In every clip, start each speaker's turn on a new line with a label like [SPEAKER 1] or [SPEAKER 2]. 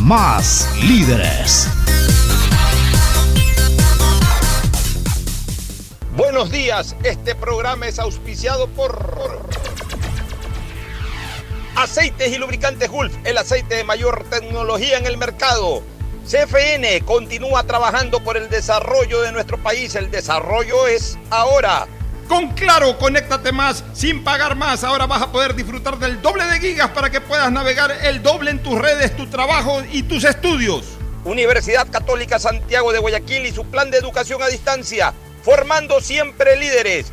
[SPEAKER 1] más líderes.
[SPEAKER 2] Buenos días, este programa es auspiciado por Aceites y Lubricantes Gulf, el aceite de mayor tecnología en el mercado. CFN continúa trabajando por el desarrollo de nuestro país. El desarrollo es ahora.
[SPEAKER 3] Con Claro, conéctate más sin pagar más. Ahora vas a poder disfrutar del doble de gigas para que puedas navegar el doble en tus redes, tu trabajo y tus estudios.
[SPEAKER 2] Universidad Católica Santiago de Guayaquil y su plan de educación a distancia, formando siempre líderes.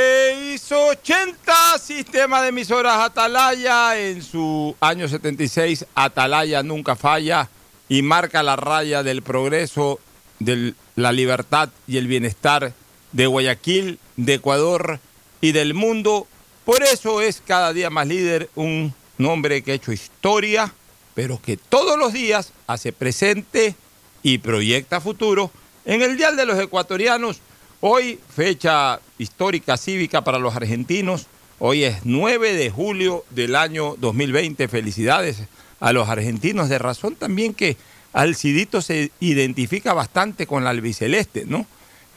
[SPEAKER 2] 680 Sistema de emisoras Atalaya en su año 76 Atalaya nunca falla y marca la raya del progreso, de la libertad y el bienestar de Guayaquil, de Ecuador y del mundo. Por eso es cada día más líder un nombre que ha hecho historia, pero que todos los días hace presente y proyecta futuro en el Dial de los Ecuatorianos. Hoy, fecha histórica cívica para los argentinos. Hoy es 9 de julio del año 2020. Felicidades a los argentinos. De razón también que Alcidito se identifica bastante con la albiceleste, ¿no?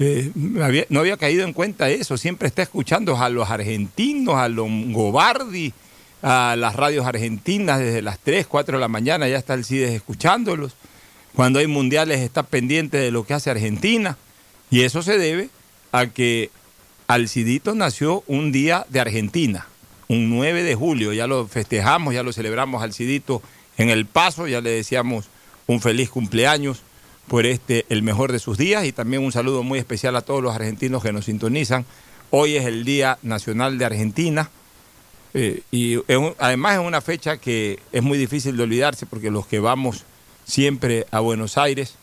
[SPEAKER 2] Eh, no había caído en cuenta eso. Siempre está escuchando a los argentinos, a Longobardi, a las radios argentinas desde las 3, 4 de la mañana. Ya está el CIDES escuchándolos. Cuando hay mundiales está pendiente de lo que hace Argentina. Y eso se debe a que Alcidito nació un día de Argentina, un 9 de julio. Ya lo festejamos, ya lo celebramos Alcidito en El Paso. Ya le decíamos un feliz cumpleaños por este, el mejor de sus días y también un saludo muy especial a todos los argentinos que nos sintonizan. Hoy es el Día Nacional de Argentina eh, y además es una fecha que es muy difícil de olvidarse porque los que vamos siempre a Buenos Aires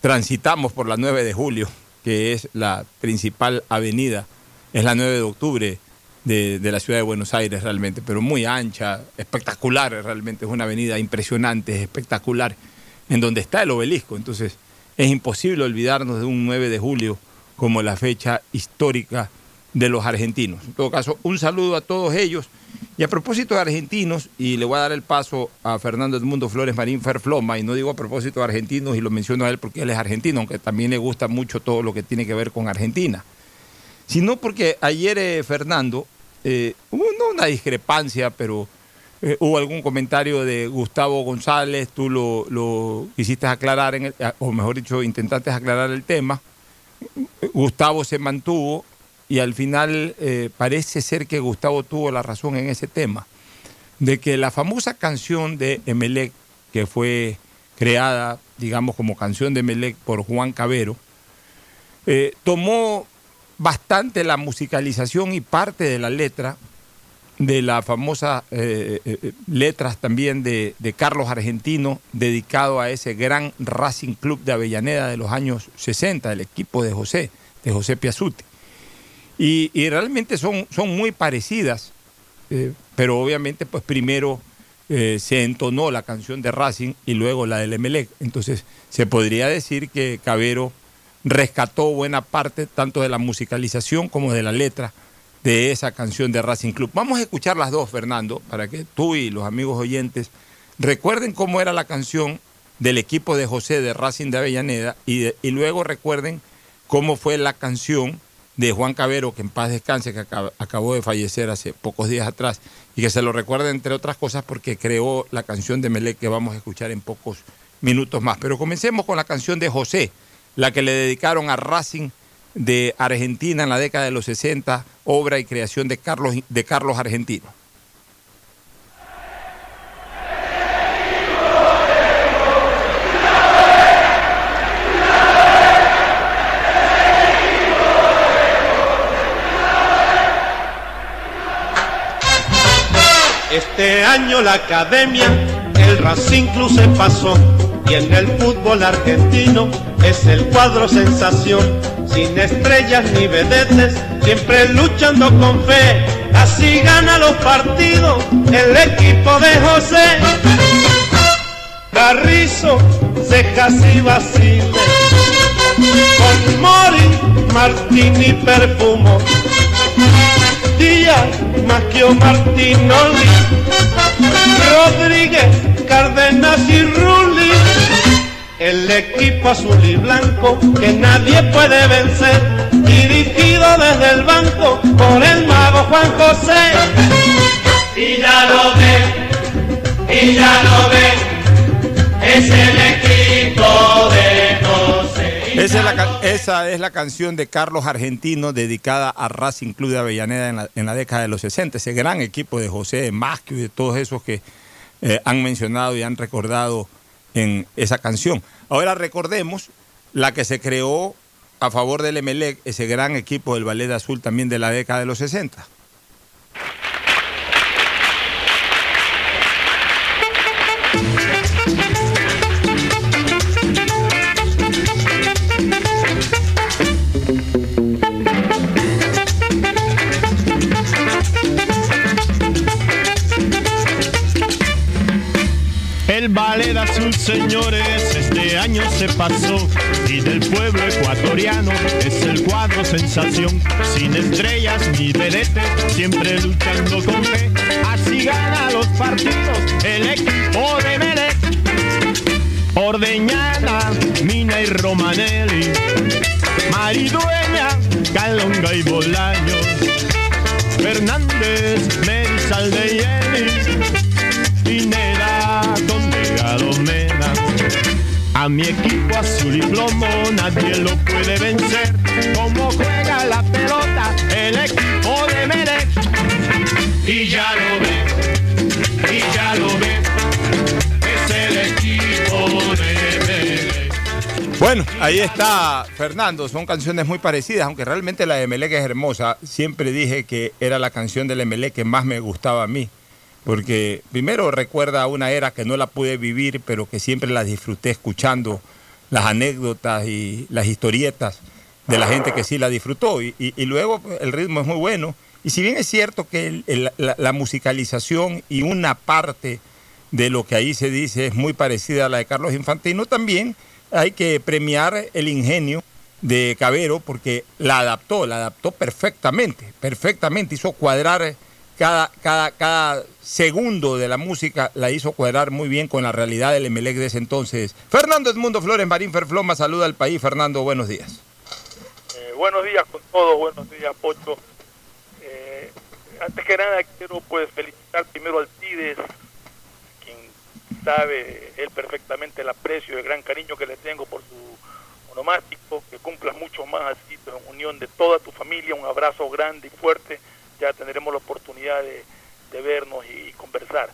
[SPEAKER 2] transitamos por la 9 de julio, que es la principal avenida, es la 9 de octubre de, de, la ciudad de Buenos Aires realmente, pero muy ancha, espectacular realmente, es una avenida impresionante, espectacular en donde está el obelisco. Entonces es imposible olvidarnos de un 9 de julio como la fecha histórica de los argentinos. En todo caso, un saludo a todos ellos. Y a propósito de argentinos, y le voy a dar el paso a Fernando Edmundo Flores Marín Ferfloma, y no digo a propósito de argentinos, y lo menciono a él porque él es argentino, aunque también le gusta mucho todo lo que tiene que ver con Argentina, sino porque ayer eh, Fernando, eh, hubo una discrepancia, pero eh, hubo algún comentario de Gustavo González, tú lo, quisiste aclarar, en o mejor dicho, intentaste aclarar el tema. Gustavo se mantuvo y al final eh, parece ser que Gustavo tuvo la razón en ese tema, de que la famosa canción de Emelec, que fue creada, digamos, como canción de Emelec por Juan Cabero, eh, tomó bastante la musicalización y parte de la letra de la famosa eh, letras también de, Carlos Argentino, dedicado a ese gran Racing Club de Avellaneda de los años 60, el equipo de José, de José Piazzuti. Y, realmente son, son muy parecidas, pero obviamente pues primero se entonó la canción de Racing y luego la del Emelec. Entonces se podría decir que Cabero rescató buena parte tanto de la musicalización como de la letra de esa canción de Racing Club. Vamos a escuchar las dos, Fernando, para que tú y los amigos oyentes recuerden cómo era la canción del equipo de José de Racing de Avellaneda y, y luego recuerden cómo fue la canción de Juan Cabero, que en paz descanse, que acabó de fallecer hace pocos días atrás, y que se lo recuerden entre otras cosas porque creó la canción de Melec que vamos a escuchar en pocos minutos más. Pero comencemos con la canción de José, la que le dedicaron a Racing de Argentina en la década de los 60, obra y creación de Carlos, de Carlos Argentino.
[SPEAKER 4] Este año la academia, el Racing Club se pasó. Y en el fútbol argentino es el cuadro sensación, sin estrellas ni vedetes, siempre luchando con fe, así gana los partidos el equipo de José. Carrizo, cejas y vaciles, con Mori, Martín y Perfumo, Díaz, Maquio Martinoli, Rodríguez, Cárdenas y Rulli el equipo azul y blanco que nadie puede vencer, dirigido desde el banco por el mago Juan José.
[SPEAKER 5] Y ya lo ve, y ya lo ve, es el equipo de José.
[SPEAKER 2] Esa es, la, esa es, la, canción de Carlos Argentino dedicada a Racing Club de Avellaneda en la, en la década de los 60, ese gran equipo de José, de Masquio y de todos esos que eh, han mencionado y han recordado en esa canción. Ahora recordemos la que se creó a favor del Emelec, ese gran equipo del Ballet Azul también de la década de los 60.
[SPEAKER 4] Ballet azul, señores, este año se pasó y del pueblo ecuatoriano es el cuadro sensación. Sin estrellas ni vedetes, siempre luchando con fe. Así gana los partidos el equipo de Melec. Ordeñana, Mina y Romanelli, Maridueña, Calonga y Bolaños, Fernández, Merizal de Yeni, a mi equipo azul y plomo nadie lo puede vencer. Como juega la pelota el equipo de Melec.
[SPEAKER 5] Y ya lo ve, y ya lo ve, es el equipo de Melec.
[SPEAKER 2] Bueno, ahí está Fernando, son canciones muy parecidas, aunque realmente la de Melec es hermosa. Siempre dije que era la canción de Melec que más me gustaba a mí porque primero recuerda una era que no la pude vivir, pero que siempre la disfruté escuchando las anécdotas y las historietas de la gente que sí la disfrutó. Y, luego pues, el ritmo es muy bueno. Y si bien es cierto que la, musicalización y una parte de lo que ahí se dice es muy parecida a la de Carlos Infantino, también hay que premiar el ingenio de Cabero porque la adaptó, la adaptó perfectamente, perfectamente, hizo cuadrar cada, cada, cada segundo de la música la hizo cuadrar muy bien con la realidad del Emelec de ese entonces. Fernando Edmundo Flores Marín Ferfloma saluda al país. Fernando, buenos días.
[SPEAKER 6] Eh, buenos días con todos, buenos días, Pocho. Eh, antes que nada quiero pues felicitar primero al Tides, quien sabe él perfectamente el aprecio y el gran cariño que le tengo por su onomástico, que cumplas mucho más así, en unión de toda tu familia, un abrazo grande y fuerte ya tendremos la oportunidad de, vernos y conversar.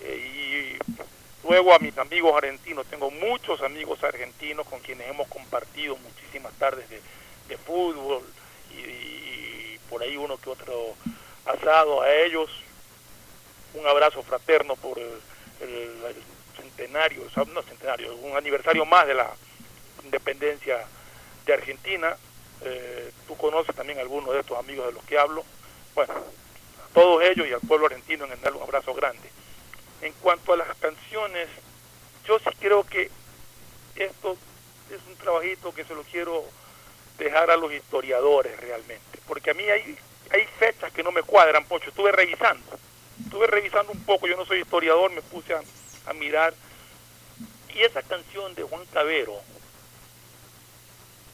[SPEAKER 6] Eh, y luego a mis amigos argentinos, tengo muchos amigos argentinos con quienes hemos compartido muchísimas tardes de, fútbol y, por ahí uno que otro asado a ellos. Un abrazo fraterno por el, centenario, no centenario, un aniversario más de la independencia de Argentina. Eh, tú conoces también algunos de estos amigos de los que hablo. Bueno, a todos ellos y al pueblo argentino en darle un abrazo grande. En cuanto a las canciones, yo sí creo que esto es un trabajito que se lo quiero dejar a los historiadores realmente, porque a mí hay, hay fechas que no me cuadran, Pocho. Estuve revisando. Estuve revisando un poco, yo no soy historiador, me puse a, mirar. Y esa canción de Juan Cabero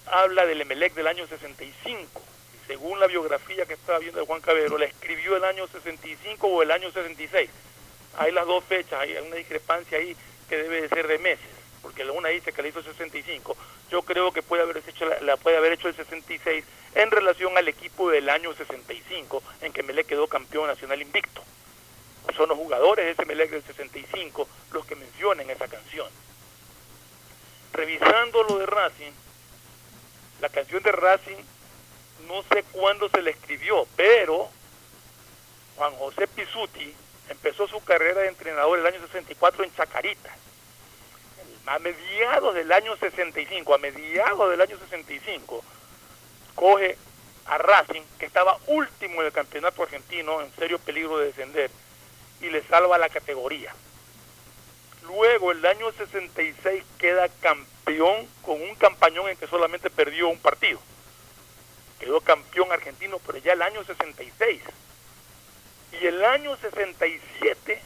[SPEAKER 6] habla del Emelec del año 65. Según la biografía que estaba viendo de Juan Cabero, la escribió el año 65 o el año 66. Hay las dos fechas, hay una discrepancia ahí que debe de ser de meses, porque la una dice que la hizo 65. Yo creo que puede haber hecho la, la puede haber hecho el 66 en relación al equipo del año 65 en que Emelec quedó campeón nacional invicto. Son los jugadores de ese Emelec del 65 los que mencionan esa canción. Revisando lo de Racing, la canción de Racing no sé cuándo se le escribió, pero Juan José Pisuti empezó su carrera de entrenador el año 64 en Chacarita. A mediados del año 65, a mediados del año 65, coge a Racing, que estaba último en el campeonato argentino, en serio peligro de descender, y le salva la categoría. Luego, el año 66 queda campeón con un campañón en que solamente perdió un partido. Quedó campeón argentino, pero ya el año 66. Y el año 67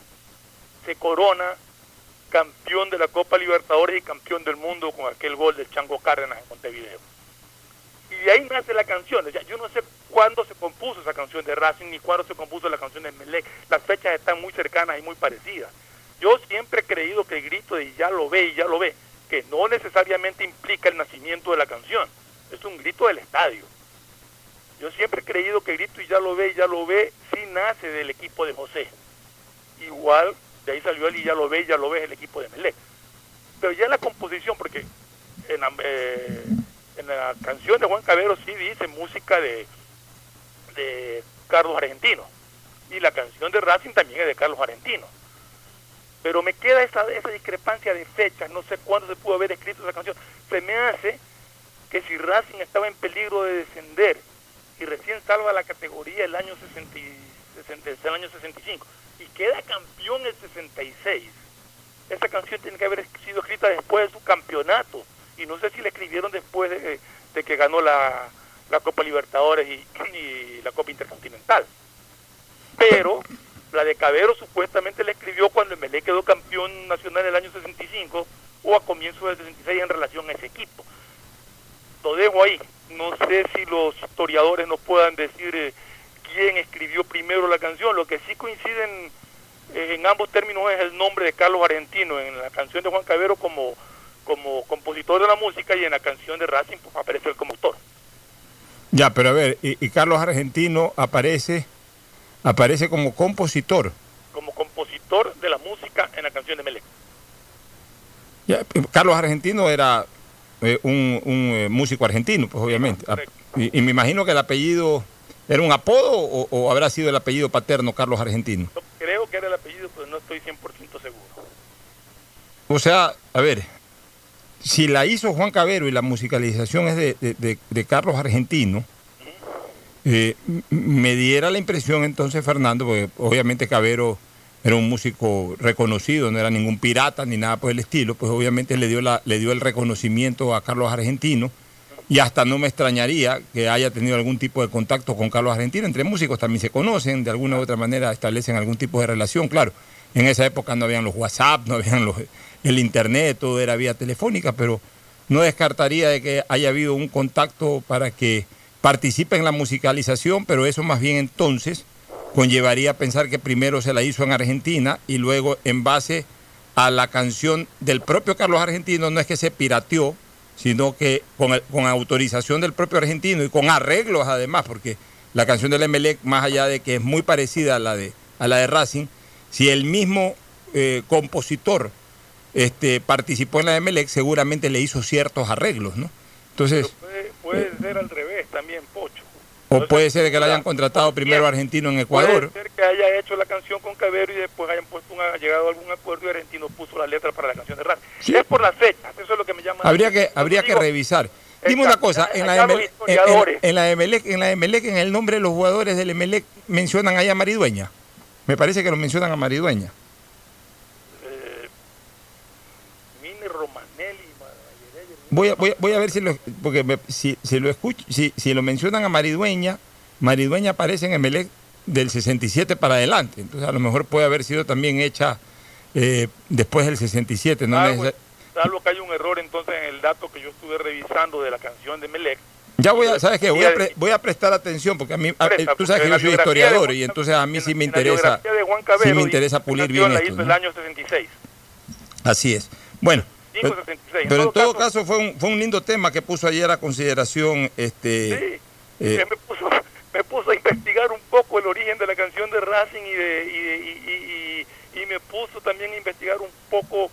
[SPEAKER 6] se corona campeón de la Copa Libertadores y campeón del mundo con aquel gol del Chango Cárdenas en Montevideo. Y de ahí nace la canción. Ya, yo no sé cuándo se compuso esa canción de Racing ni cuándo se compuso la canción de Melec. Las fechas están muy cercanas y muy parecidas. Yo siempre he creído que el grito de ya lo ve y ya lo ve, que no necesariamente implica el nacimiento de la canción, es un grito del estadio. Yo siempre he creído que grito y ya lo ve y ya lo ve sí nace del equipo de José. Igual de ahí salió el y ya lo ve y ya lo ve el equipo de Melec. Pero ya la composición, porque en la, eh, en la canción de Juan Cabero sí dice música de, de Carlos Argentino. Y la canción de Racing también es de Carlos Argentino pero me queda esa, esa discrepancia de fechas, no sé cuándo se pudo haber escrito esa canción. Se me hace que si Racing estaba en peligro de descender y recién salva la categoría el año, 60, y- 60 el año 65 y queda campeón el 66, esa canción tiene que haber sido escrita después de su campeonato y no sé si la escribieron después de, que ganó la, la Copa Libertadores y, la Copa Intercontinental. Pero la de Cabero supuestamente la escribió cuando Emelec quedó campeón nacional el año 65 o a comienzos del 66 en relación a ese equipo. Lo dejo ahí. No sé si los historiadores nos puedan decir eh, quién escribió primero la canción. Lo que sí coinciden eh, en ambos términos es el nombre de Carlos Argentino en la canción de Juan Cabero como, como compositor de la música y en la canción de Racing pues, aparece el como autor.
[SPEAKER 2] Ya, pero a ver, y, y Carlos Argentino aparece, aparece como compositor.
[SPEAKER 6] como compositor de la música en la canción de Melec.
[SPEAKER 2] Ya, Carlos Argentino era eh, un, un, eh, músico argentino, pues obviamente. Ah. Y, y me imagino que el apellido era un apodo o, o habrá sido el apellido paterno Carlos Argentino.
[SPEAKER 6] Creo que era el apellido, pero no estoy 100% seguro.
[SPEAKER 2] O sea, a ver, si la hizo Juan Cabero y la musicalización es de, de- de- de Carlos Argentino, eh, me diera la impresión entonces, Fernando, porque obviamente Cabero era un músico reconocido, no era ningún pirata ni nada por el estilo, pues obviamente le dio, la, le dio el reconocimiento a Carlos Argentino y hasta no me extrañaría que haya tenido algún tipo de contacto con Carlos Argentino. Entre músicos también se conocen, de alguna u otra manera establecen algún tipo de relación, claro. En esa época no habían los WhatsApp, no habían el Internet, todo era vía telefónica, pero no descartaría de que haya habido un contacto para que participe en la musicalización, pero eso más bien entonces conllevaría a pensar que primero se la hizo en Argentina y luego en base a la canción del propio Carlos Argentino, no es que se pirateó, sino que con, con autorización del propio argentino y con arreglos además, porque la canción del Emelec, más allá de que es muy parecida a la de, a la de Racing, si el mismo eh, compositor este, participó en la Emelec, seguramente le hizo ciertos arreglos, ¿no? Entonces,
[SPEAKER 6] Puede, ser al.
[SPEAKER 2] O puede ser que la hayan contratado primero argentino en Ecuador.
[SPEAKER 6] Puede ser que haya hecho la canción con Cabero y después hayan puesto un, llegado a algún acuerdo y Argentino puso la letra para la canción de Racing.
[SPEAKER 2] Sí.
[SPEAKER 6] Es por las fechas, eso es lo que me llama. la
[SPEAKER 2] Habría que, habría que revisar. Dime una cosa, en la, Emelec, en- en la Emelec, en la Emelec, en el nombre de los jugadores del Emelec, mencionan ahí a Maridueña. Me parece que lo mencionan a Maridueña.
[SPEAKER 6] eh, Mini Romanelli, Magallereyer,
[SPEAKER 2] Voy a, voy, a- voy a ver si lo, porque me- si, si lo escucho, si, si lo mencionan a Maridueña, Maridueña aparece en Emelec del 67 para adelante. Entonces a lo mejor puede haber sido también hecha eh, después del 67. No neces-
[SPEAKER 6] salvo que hay un error entonces en el dato que yo estuve revisando de la canción de Melec.
[SPEAKER 2] ya voy a, ¿sabes qué? Voy a, pre- voy a prestar atención porque a mí, a- tú sabes que yo soy historiador
[SPEAKER 6] Juan-
[SPEAKER 2] y entonces a mí sí me interesa,
[SPEAKER 6] Juan
[SPEAKER 2] sí
[SPEAKER 6] Cabero
[SPEAKER 2] me interesa pulir bien
[SPEAKER 6] la
[SPEAKER 2] esto.
[SPEAKER 6] hizo
[SPEAKER 2] ¿no?
[SPEAKER 6] el año 66.
[SPEAKER 2] Así es. Bueno, Pero,
[SPEAKER 6] 66. En
[SPEAKER 2] pero en
[SPEAKER 6] todo caso-
[SPEAKER 2] caso fue un, fue un lindo tema que puso ayer a consideración este
[SPEAKER 6] Sí,
[SPEAKER 2] eh,
[SPEAKER 6] me, puso, me puso a investigar un poco el origen de la canción de Racing y, de, y, de- y- y- me puso también a investigar un poco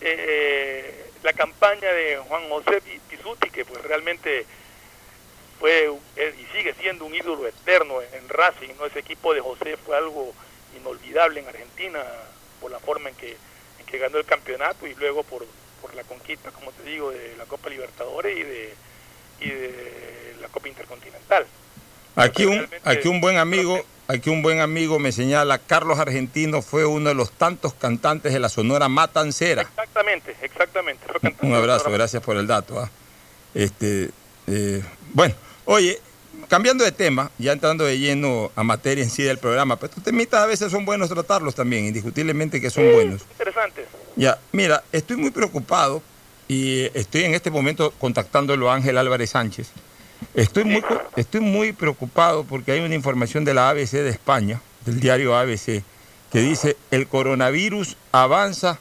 [SPEAKER 6] eh, la campaña de Juan José Pi- Pizzuti, que pues realmente fue y sigue siendo un ídolo eterno en Racing, ¿no? Ese equipo de José fue algo inolvidable en Argentina por la forma en que, en que ganó el campeonato y luego por, por la conquista, como te digo, de la Copa Libertadores y de, y de la Copa Intercontinental.
[SPEAKER 2] Aquí un, aquí un buen amigo, aquí un buen amigo me señala, Carlos Argentino fue uno de los tantos cantantes de la Sonora Matancera.
[SPEAKER 6] Exactamente, exactamente.
[SPEAKER 2] Un abrazo, gracias por el dato. ah. Este, eh, bueno, oye, cambiando de tema, ya entrando de lleno a materia en sí del programa, pero estos temitas a veces son buenos tratarlos también, indiscutiblemente que son buenos.
[SPEAKER 6] Interesantes.
[SPEAKER 2] Ya, mira, estoy muy preocupado y estoy en este momento contactándolo a Ángel Álvarez Sánchez. Estoy muy, estoy muy preocupado porque hay una información de la ABC de España, del diario ABC, que dice el coronavirus avanza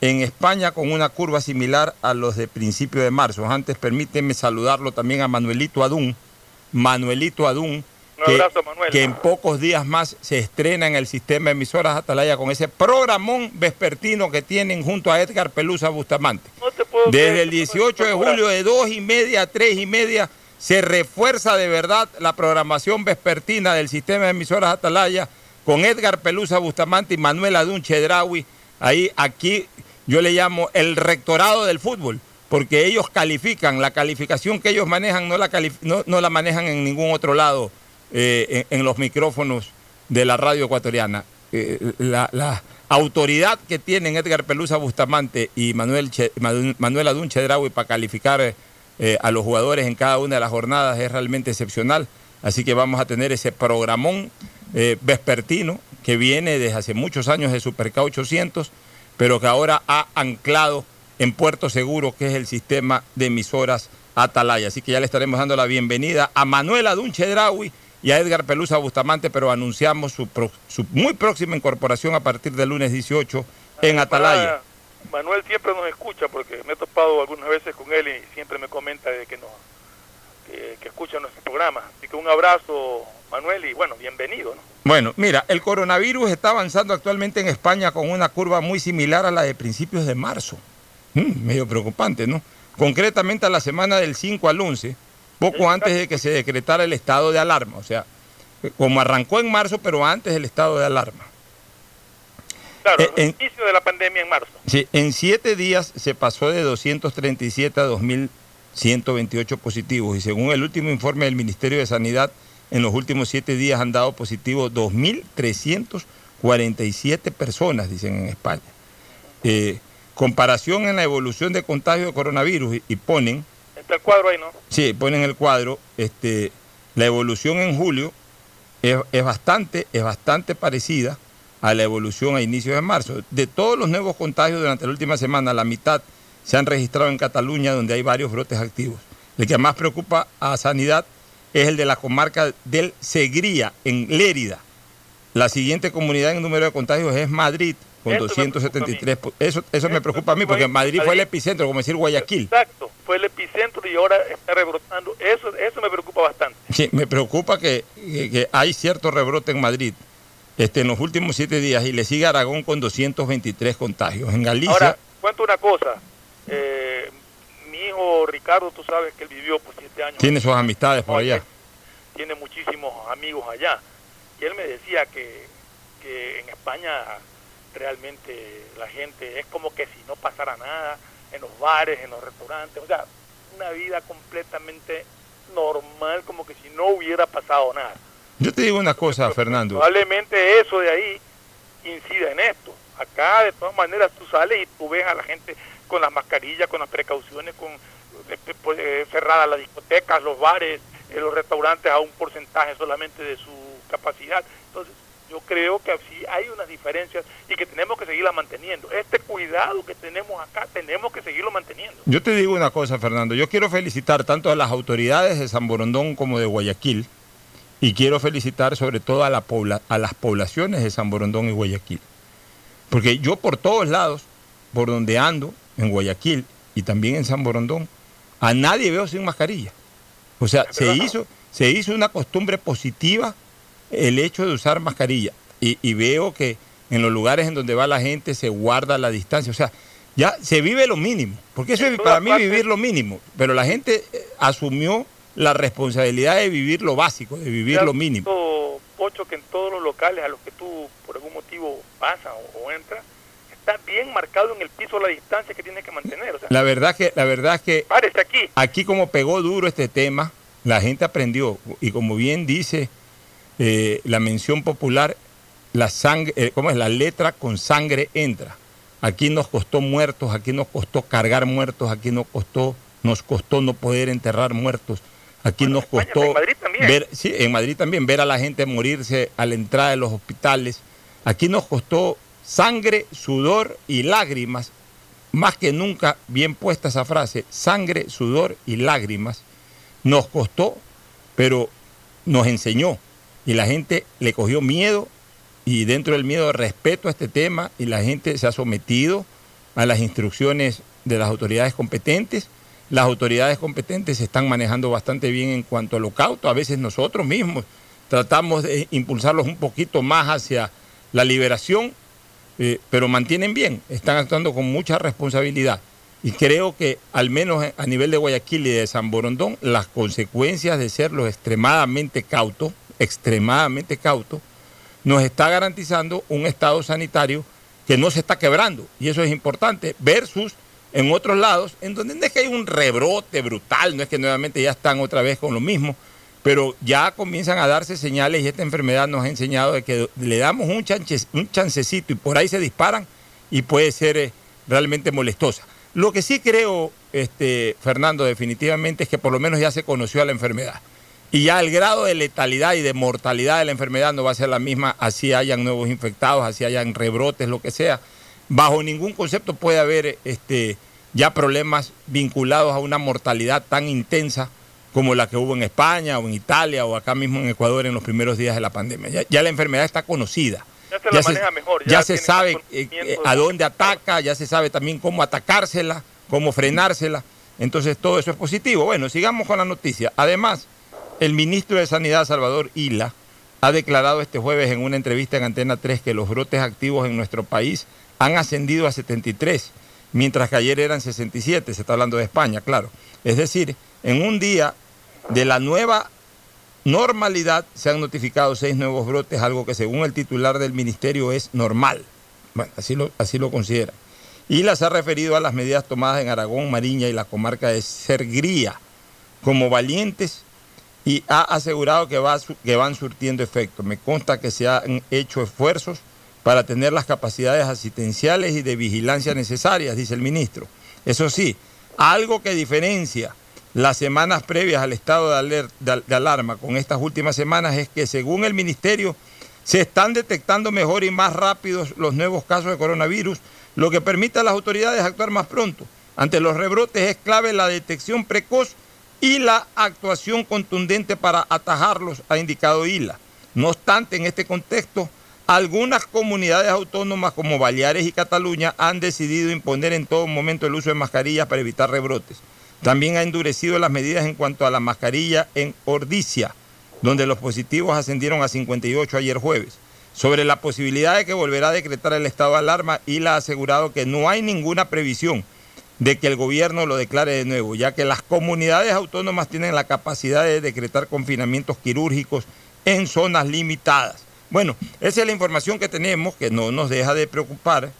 [SPEAKER 2] en España con una curva similar a los de principio de marzo. Antes permíteme saludarlo también a Manuelito Adún, Manuelito Adún, que,
[SPEAKER 6] abrazo, Manuel.
[SPEAKER 2] que en pocos días más se estrena en el sistema de emisoras Atalaya con ese programón vespertino que tienen junto a Edgar Pelusa Bustamante.
[SPEAKER 6] No
[SPEAKER 2] Desde
[SPEAKER 6] creer
[SPEAKER 2] el
[SPEAKER 6] que
[SPEAKER 2] 18 de julio de 2 y media a 3 y media se refuerza de verdad la programación vespertina del sistema de emisoras Atalaya con Edgar Pelusa Bustamante y Manuel Adún Chedraui. Ahí, aquí, yo le llamo el rectorado del fútbol, porque ellos califican, la calificación que ellos manejan no la, no, la manejan en ningún otro lado eh, en, los micrófonos de la radio ecuatoriana. Eh, la, autoridad que tienen Edgar Pelusa Bustamante y Manuel, Che- Manu- Manuel para calificar eh, a los jugadores en cada una de las jornadas es realmente excepcional. Así que vamos a tener ese programón vespertino que viene desde hace muchos años de Superca 800, pero que ahora ha anclado en Puerto Seguro, que es el sistema de emisoras Atalaya. Así que ya le estaremos dando la bienvenida a Manuel Adún Chedraui y a Edgar Pelusa Bustamante, pero anunciamos su, pro- su muy próxima incorporación a partir del lunes 18 en Atalaya.
[SPEAKER 6] Manuel siempre nos escucha porque me he topado algunas veces con él y siempre me comenta de que, nos, que, que escucha nuestro programa. Así que un abrazo, Manuel, y bueno, bienvenido. ¿no?
[SPEAKER 2] Bueno, mira, el coronavirus está avanzando actualmente en España con una curva muy similar a la de principios de marzo. Mm, medio preocupante, ¿no? Concretamente a la semana del 5 al 11, poco antes de que se decretara el estado de alarma. O sea, como arrancó en marzo, pero antes del estado de alarma.
[SPEAKER 6] Claro,
[SPEAKER 2] Eh,
[SPEAKER 6] el
[SPEAKER 2] en-
[SPEAKER 6] inicio de la pandemia en marzo.
[SPEAKER 2] Sí, en siete días se pasó de 237 a 2.128 positivos y según el último informe del Ministerio de Sanidad, en los últimos siete días han dado positivo 2.347 personas, dicen en España. Eh, comparación en la evolución de contagio de coronavirus y, ponen,
[SPEAKER 6] Está el cuadro ahí, ¿no?
[SPEAKER 2] sí, ponen el cuadro, este, la evolución en julio es, es bastante, es bastante parecida a la evolución a inicios de marzo. De todos los nuevos contagios durante la última semana, la mitad se han registrado en Cataluña, donde hay varios brotes activos. El que más preocupa a Sanidad es el de la comarca del Segría, en Lérida. La siguiente comunidad en número de contagios es Madrid, con
[SPEAKER 6] Eso me
[SPEAKER 2] 273. po- Eso, eso
[SPEAKER 6] Eso
[SPEAKER 2] me preocupa a mí, porque. Madrid fue el epicentro, como decir Guayaquil.
[SPEAKER 6] Exacto, fue el epicentro y ahora está rebrotando. Eso, eso me preocupa bastante.
[SPEAKER 2] Sí, me preocupa que, que- que hay cierto rebrote en Madrid este, en los últimos siete días y le sigue Aragón con 223 contagios. En Galicia,
[SPEAKER 6] Ahora, cuento una cosa. Eh, mi hijo Ricardo, tú sabes que él vivió por siete años.
[SPEAKER 2] tiene sus amistades por allá.
[SPEAKER 6] Tiene muchísimos amigos allá. Y él me decía que, que en España realmente la gente es como que si no pasara nada en los bares, en los restaurantes. O sea, una vida completamente normal, como que si no hubiera pasado nada.
[SPEAKER 2] Yo te digo una cosa, Fernando.
[SPEAKER 6] Probablemente eso de ahí incida en esto. Acá, de todas maneras, tú sales y tú ves a la gente con las mascarillas, con las precauciones, con eh, pues, eh, cerradas las discotecas, los bares, eh, los restaurantes a un porcentaje solamente de su capacidad. Entonces, yo creo que sí hay unas diferencias y que tenemos que seguirla manteniendo. Este cuidado que tenemos acá, tenemos que seguirlo manteniendo.
[SPEAKER 2] Yo te digo una cosa, Fernando. Yo quiero felicitar tanto a las autoridades de San Borondón como de Guayaquil. Y quiero felicitar sobre todo a, la pobla- a las poblaciones de San Borondón y Guayaquil. Porque yo por todos lados, por donde ando, en Guayaquil y también en San Borondón, a nadie veo sin mascarilla. O sea, se hizo, se hizo una costumbre positiva el hecho de usar mascarilla. Y, y veo que en los lugares en donde va la gente se guarda la distancia. O sea, ya se vive lo mínimo. Porque eso es para mí vivir lo mínimo. Pero la gente eh, asumió la responsabilidad de vivir lo básico, de vivir lo mínimo.
[SPEAKER 6] Pocho, que en todos los locales a los que tú por algún motivo pasas o, o entras, está bien marcado en el piso la distancia que tienes que mantener. O sea,
[SPEAKER 2] La verdad que, la verdad que
[SPEAKER 6] aquí.
[SPEAKER 2] aquí como pegó duro este tema, la gente aprendió. Y como bien dice eh, la mención popular, la sangre, eh, ¿cómo es? La letra con sangre entra. Aquí nos costó muertos, aquí nos costó cargar muertos, aquí nos costó, nos costó no poder enterrar muertos. Aquí
[SPEAKER 6] Bueno,
[SPEAKER 2] nos
[SPEAKER 6] España,
[SPEAKER 2] costó
[SPEAKER 6] en Madrid también.
[SPEAKER 2] ver, sí, en Madrid también ver a la gente morirse a la entrada de los hospitales. Aquí nos costó sangre, sudor y lágrimas más que nunca bien puesta esa frase, sangre, sudor y lágrimas, nos costó, pero nos enseñó. Y la gente le cogió miedo y dentro del miedo respeto a este tema y la gente se ha sometido a las instrucciones de las autoridades competentes. Las autoridades competentes se están manejando bastante bien en cuanto a lo cauto. A veces nosotros mismos tratamos de impulsarlos un poquito más hacia la liberación, eh, pero mantienen bien, están actuando con mucha responsabilidad. Y creo que al menos a nivel de Guayaquil y de San Borondón, las consecuencias de ser los extremadamente cautos, extremadamente cautos, nos está garantizando un estado sanitario que no se está quebrando. Y eso es importante, versus en otros lados, en donde no es que hay un rebrote brutal, no es que nuevamente ya están otra vez con lo mismo, pero ya comienzan a darse señales y esta enfermedad nos ha enseñado de que le damos un, chanche- un chancecito y por ahí se disparan y puede ser eh, realmente molestosa. Lo que sí creo, este, Fernando, definitivamente es que por lo menos ya se conoció a la enfermedad. Y ya el grado de letalidad y de mortalidad de la enfermedad no va a ser la misma, así hayan nuevos infectados, así hayan rebrotes, lo que sea. Bajo ningún concepto puede haber este, ya problemas vinculados a una mortalidad tan intensa como la que hubo en España o en Italia o acá mismo en Ecuador en los primeros días de la pandemia. Ya, ya la enfermedad está conocida.
[SPEAKER 6] Ya se la maneja mejor,
[SPEAKER 2] ya
[SPEAKER 6] ya
[SPEAKER 2] se sabe eh, eh, a dónde ataca, ya se sabe también cómo atacársela, cómo frenársela. Entonces todo eso es positivo. Bueno, sigamos con la noticia. Además, el ministro de Sanidad, Salvador Ila, ha declarado este jueves en una entrevista en Antena 3 que los brotes activos en nuestro país han ascendido a 73, mientras que ayer eran 67, se está hablando de España, claro. Es decir, en un día de la nueva normalidad se han notificado seis nuevos brotes, algo que según el titular del ministerio es normal. Bueno, así lo, considera. Y las ha referido a las medidas tomadas en Aragón, Mariña y la comarca de Sergría como valientes y ha asegurado que, va, que van surtiendo efecto. Me consta que se han hecho esfuerzos para tener las capacidades asistenciales y de vigilancia necesarias, dice el ministro. Eso sí, algo que diferencia las semanas previas al estado de, aler- de al- de alarma con estas últimas semanas es que según el ministerio se están detectando mejor y más rápidos los nuevos casos de coronavirus, lo que permite a las autoridades actuar más pronto. Ante los rebrotes es clave la detección precoz y la actuación contundente para atajarlos, ha indicado ILA. No obstante, en este contexto, algunas comunidades autónomas como Baleares y Cataluña han decidido imponer en todo momento el uso de mascarillas para evitar rebrotes. También ha endurecido las medidas en cuanto a la mascarilla en Ordicia, donde los positivos ascendieron a 58 ayer jueves. Sobre la posibilidad de que volverá a decretar el estado de alarma, ILA ha asegurado que no hay ninguna previsión de que el gobierno lo declare de nuevo, ya que las comunidades autónomas tienen la capacidad de decretar confinamientos quirúrgicos en zonas limitadas. Bueno, esa es la información que tenemos, que no nos deja de preocupar,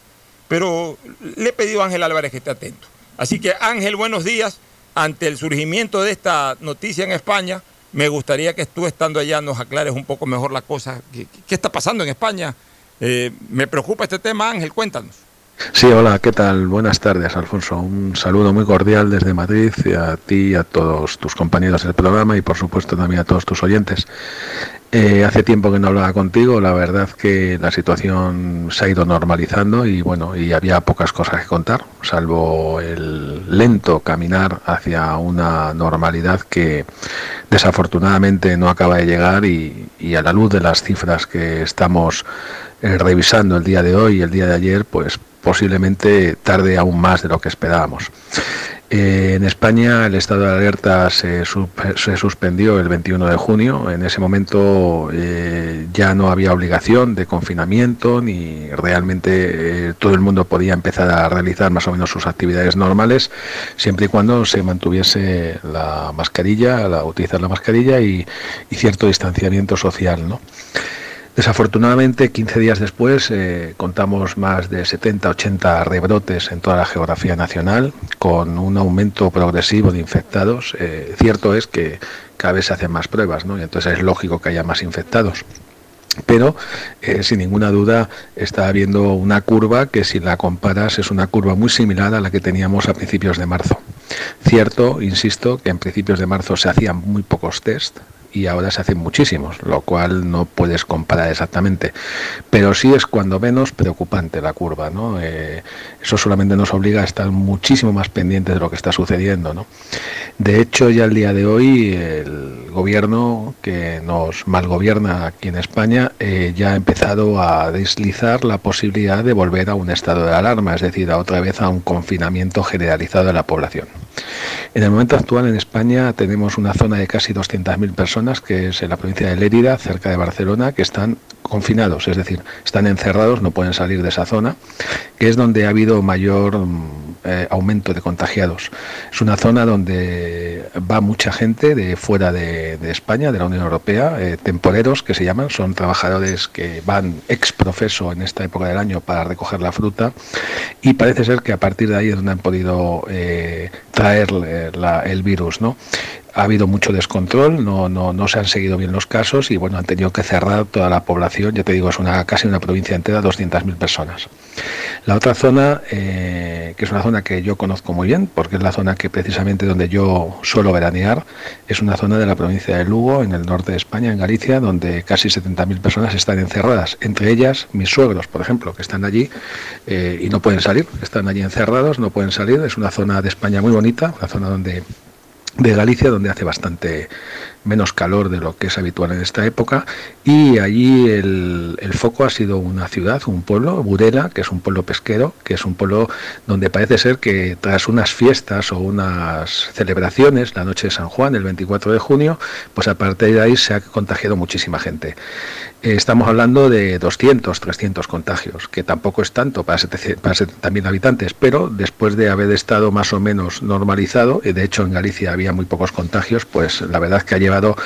[SPEAKER 2] pero le he pedido a Ángel Álvarez que esté atento. Así que Ángel, buenos días. Ante el surgimiento de esta noticia en España, me gustaría que tú estando allá nos aclares un poco mejor la cosa. ¿Qué, está pasando en España? Eh, me preocupa este tema, Ángel, cuéntanos.
[SPEAKER 7] Sí, hola, ¿qué tal? Buenas tardes, Alfonso. Un saludo muy cordial desde Madrid a ti y a todos tus compañeros del programa y por supuesto también a todos tus oyentes. Eh, hace tiempo que no hablaba contigo, la verdad que la situación se ha ido normalizando y bueno, y había pocas cosas que contar, salvo el lento caminar hacia una normalidad que desafortunadamente no acaba de llegar y, y a la luz de las cifras que estamos eh, revisando el día de hoy y el día de ayer, pues posiblemente tarde aún más de lo que esperábamos. Eh, en España el estado de alerta se, se, suspendió el 21 de junio. En ese momento eh, ya no había obligación de confinamiento ni realmente todo el mundo podía empezar a realizar más o menos sus actividades normales siempre y cuando se mantuviese la mascarilla, la, utilizar la mascarilla y, y cierto distanciamiento social. ¿no? Desafortunadamente, 15 días después, eh, contamos más de 70, 80 rebrotes en toda la geografía nacional, con un aumento progresivo de infectados. Eh, cierto es que cada vez se hacen más pruebas, ¿no? y entonces es lógico que haya más infectados. Pero, eh, sin ninguna duda, está habiendo una curva que, si la comparas, es una curva muy similar a la que teníamos a principios de marzo. Cierto, insisto, que en principios de marzo se hacían muy pocos test, y ahora se hacen muchísimos, lo cual no puedes comparar exactamente. Pero sí es cuando menos preocupante la curva, ¿no? Eh, eso solamente nos obliga a estar muchísimo más pendientes de lo que está sucediendo, ¿no? De hecho, ya el día de hoy el gobierno que nos malgobierna aquí en España eh, ya ha empezado a deslizar la posibilidad de volver a un estado de alarma, es decir, a otra vez a un confinamiento generalizado de la población. En el momento actual en España tenemos una zona de casi 200.000 personas, que es en la provincia de Lérida, cerca de Barcelona, que están confinados, es decir, están encerrados, no pueden salir de esa zona, que es donde ha habido mayor mm, eh, aumento de contagiados. Es una zona donde va mucha gente de fuera de, España, de la Unión Europea, eh, temporeros que se llaman, son trabajadores que van ex profeso en esta época del año para recoger la fruta y parece ser que a partir de ahí es donde han podido eh, traer el virus, ¿no? Ha habido mucho descontrol, no, no, no se han seguido bien los casos y bueno, han tenido que cerrar toda la población, ya te digo, es una casi una provincia entera, 200.000 personas. La otra zona, eh, que es una zona que yo conozco muy bien, porque es la zona que precisamente donde yo suelo veranear, es una zona de la provincia de Lugo, en el norte de España, en Galicia, donde casi 70.000 personas están encerradas, entre ellas mis suegros, por ejemplo, que están allí eh, y no pueden salir, están allí encerrados, no pueden salir, es una zona de España muy bonita, una zona donde de Galicia, donde hace bastante menos calor de lo que es habitual en esta época, y allí el, foco ha sido una ciudad, un pueblo, Burela, que es un pueblo pesquero, que es un pueblo donde parece ser que tras unas fiestas o unas celebraciones, la noche de San Juan, el 24 de junio, pues a partir de ahí se ha contagiado muchísima gente. Estamos hablando de 200, 300 contagios, que tampoco es tanto para 70.000 habitantes, pero después de haber estado más o menos normalizado, y de hecho en Galicia había muy pocos contagios, pues la verdad que ha llevado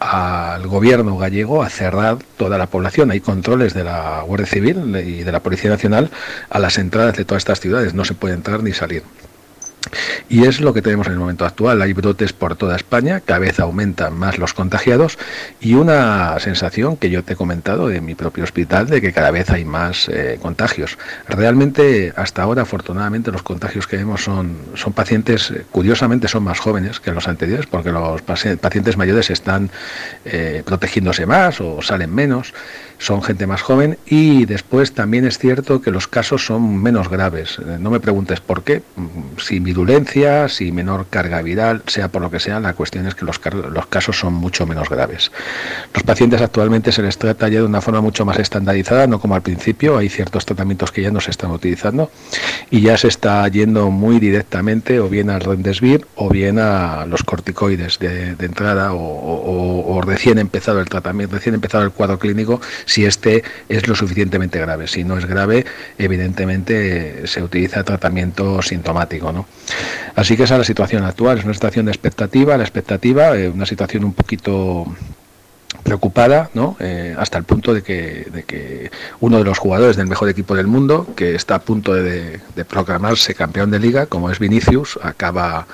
[SPEAKER 7] al gobierno gallego a cerrar toda la población. Hay controles de la Guardia Civil y de la Policía Nacional a las entradas de todas estas ciudades, no se puede entrar ni salir. Y es lo que tenemos en el momento actual. Hay brotes por toda España, cada vez aumentan más los contagiados y una sensación que yo te he comentado de mi propio hospital de que cada vez hay más eh, contagios. Realmente, hasta ahora, afortunadamente, los contagios que vemos son, son pacientes, eh, curiosamente, son más jóvenes que los anteriores porque los pacientes mayores están eh, protegiéndose más o salen menos son gente más joven y después también es cierto que los casos son menos graves. Eh, no me preguntes por qué, mm, si virulencia, si menor carga viral, sea por lo que sea, la cuestión es que los, los casos son mucho menos graves. Los pacientes actualmente se les trata ya de una forma mucho más estandarizada, no como al principio, hay ciertos tratamientos que ya no se están utilizando y ya se está yendo muy directamente o bien al Rendesvir o bien a los corticoides de, entrada o, o recién empezado el tratamiento, recién empezado el cuadro clínico si este es lo suficientemente grave. Si no es grave, evidentemente se utiliza tratamiento sintomático. ¿no? Así que esa es la situación actual, es una situación de expectativa, la expectativa, eh, una situación un poquito preocupada, ¿no? Eh, hasta el punto de que, de que, uno de los jugadores del mejor equipo del mundo, que está a punto de, de, proclamarse campeón de liga, como es Vinicius, acaba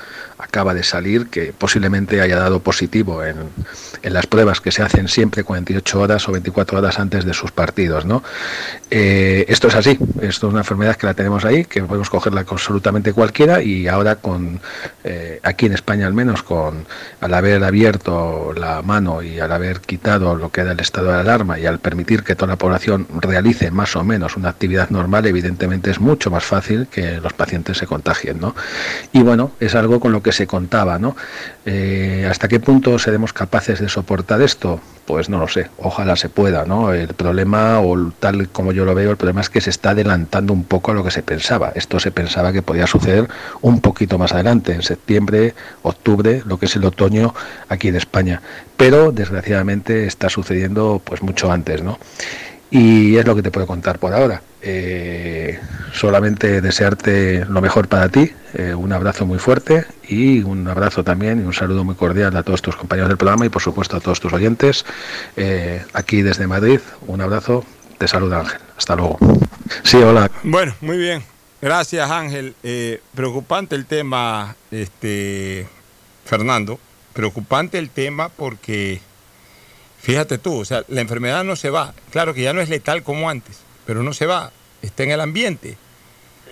[SPEAKER 7] acaba de salir, que posiblemente haya dado positivo en, en las pruebas que se hacen siempre 48 horas o 24 horas antes de sus partidos. ¿no? Eh, esto es así, esto es una enfermedad que la tenemos ahí, que podemos cogerla con absolutamente cualquiera y ahora con eh, aquí en España al menos, con al haber abierto la mano y al haber quitado lo que era el estado de alarma y al permitir que toda la población realice más o menos una actividad normal, evidentemente es mucho más fácil que los pacientes se contagien. ¿no? Y bueno, es algo con lo que se contaba. ¿no? Eh, ¿Hasta qué punto seremos capaces de soportar esto? Pues no lo sé, ojalá se pueda, ¿no? El problema, o tal como yo lo veo, el problema es que se está adelantando un poco a lo que se pensaba. Esto se pensaba que podía suceder un poquito más adelante, en septiembre, octubre, lo que es el otoño aquí en España. Pero desgraciadamente está sucediendo pues mucho antes, ¿no? Y es lo que te puedo contar por ahora. Eh, solamente desearte lo mejor para ti, eh, un abrazo muy fuerte y un abrazo también y un saludo muy cordial a todos tus compañeros del programa y por supuesto a todos tus oyentes. Eh, aquí desde Madrid, un abrazo, te saluda Ángel. Hasta luego. Sí, hola.
[SPEAKER 2] Bueno, muy bien. Gracias Ángel. Preocupante el tema, este, Fernando. Preocupante el tema porque Fíjate tú, o sea, la enfermedad no se va. Claro que ya no es letal como antes, pero no se va. Está en el ambiente.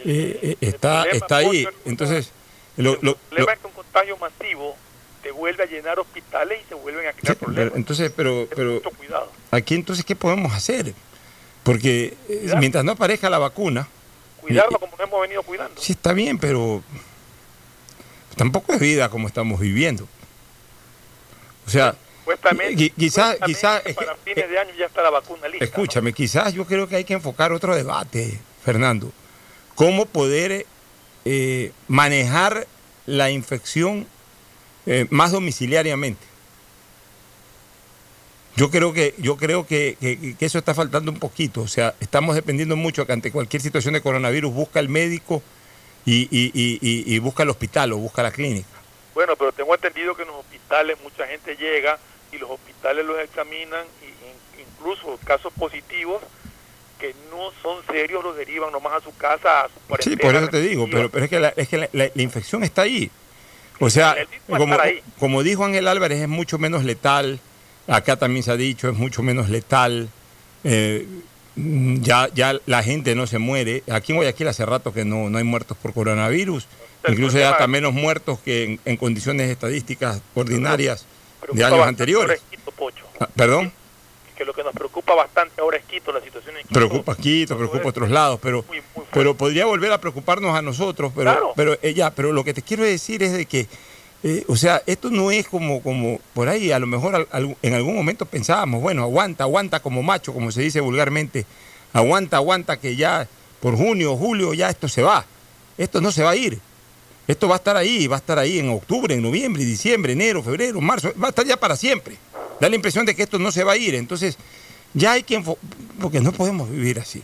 [SPEAKER 2] Eh, eh, está
[SPEAKER 6] problema,
[SPEAKER 2] está ahí. Entonces, lo,
[SPEAKER 6] el
[SPEAKER 2] lo-
[SPEAKER 6] problema
[SPEAKER 2] lo-
[SPEAKER 6] es que un contagio masivo te vuelve a llenar hospitales y se vuelven a
[SPEAKER 2] sí,
[SPEAKER 6] crear
[SPEAKER 2] pero-
[SPEAKER 6] problemas.
[SPEAKER 2] entonces, pero, pero aquí entonces, ¿qué podemos hacer? Porque eh, mientras no aparezca la vacuna,
[SPEAKER 6] Cuidarlo como nos hemos venido cuidando.
[SPEAKER 2] sí está bien, pero tampoco es vida como estamos viviendo. O sea,
[SPEAKER 6] Supuestamente, para fines de año ya está la vacuna lista. ¿no?
[SPEAKER 2] Escúchame, quizás yo creo que hay que enfocar otro debate, Fernando. ¿Cómo poder eh, manejar la infección eh, más domiciliariamente? Yo creo que, yo creo que, que- que eso está faltando un poquito. O sea, estamos dependiendo mucho que ante cualquier situación de coronavirus busca el médico y, y- y- y- y busca el hospital o busca la clínica.
[SPEAKER 6] Bueno, pero tengo entendido que en los hospitales mucha gente llega y los hospitales los examinan y in- incluso casos positivos que no son serios los derivan nomás a su casa, a su
[SPEAKER 2] Sí, por eso te digo, pero, pero es que, la, es que la, la- la infección está ahí. O sea, como, como dijo Ángel Álvarez, es mucho menos letal. Acá también se ha dicho, es mucho menos letal. Eh, ya, ya la gente no se muere. Aquí en Guayaquil hace rato que no, no hay muertos por coronavirus. Incluso ya está menos muertos que en, en condiciones estadísticas ordinarias de años anteriores.
[SPEAKER 6] Quito, Pocho.
[SPEAKER 2] Ah, ¿Perdón?
[SPEAKER 6] Que lo que nos preocupa bastante ahora es Quito, la situación en Quito.
[SPEAKER 2] Preocupa Quito, preocupa otros lados, pero,
[SPEAKER 6] Muy, muy fuerte.
[SPEAKER 2] pero podría volver a preocuparnos a nosotros. Pero,
[SPEAKER 6] Claro.
[SPEAKER 2] pero eh, ya, pero lo que te quiero decir es de que, eh, o sea, esto no es como, como por ahí, a lo mejor al- al- en algún momento pensábamos, bueno, aguanta, aguanta como macho, como se dice vulgarmente, aguanta, aguanta que ya por junio, julio ya esto se va. Esto no se va a ir. Esto va a estar ahí, va a estar ahí en octubre, en noviembre, diciembre, enero, febrero, marzo, va a estar ya para siempre. Da la impresión de que esto no se va a ir. Entonces, ya hay que porque no podemos vivir así.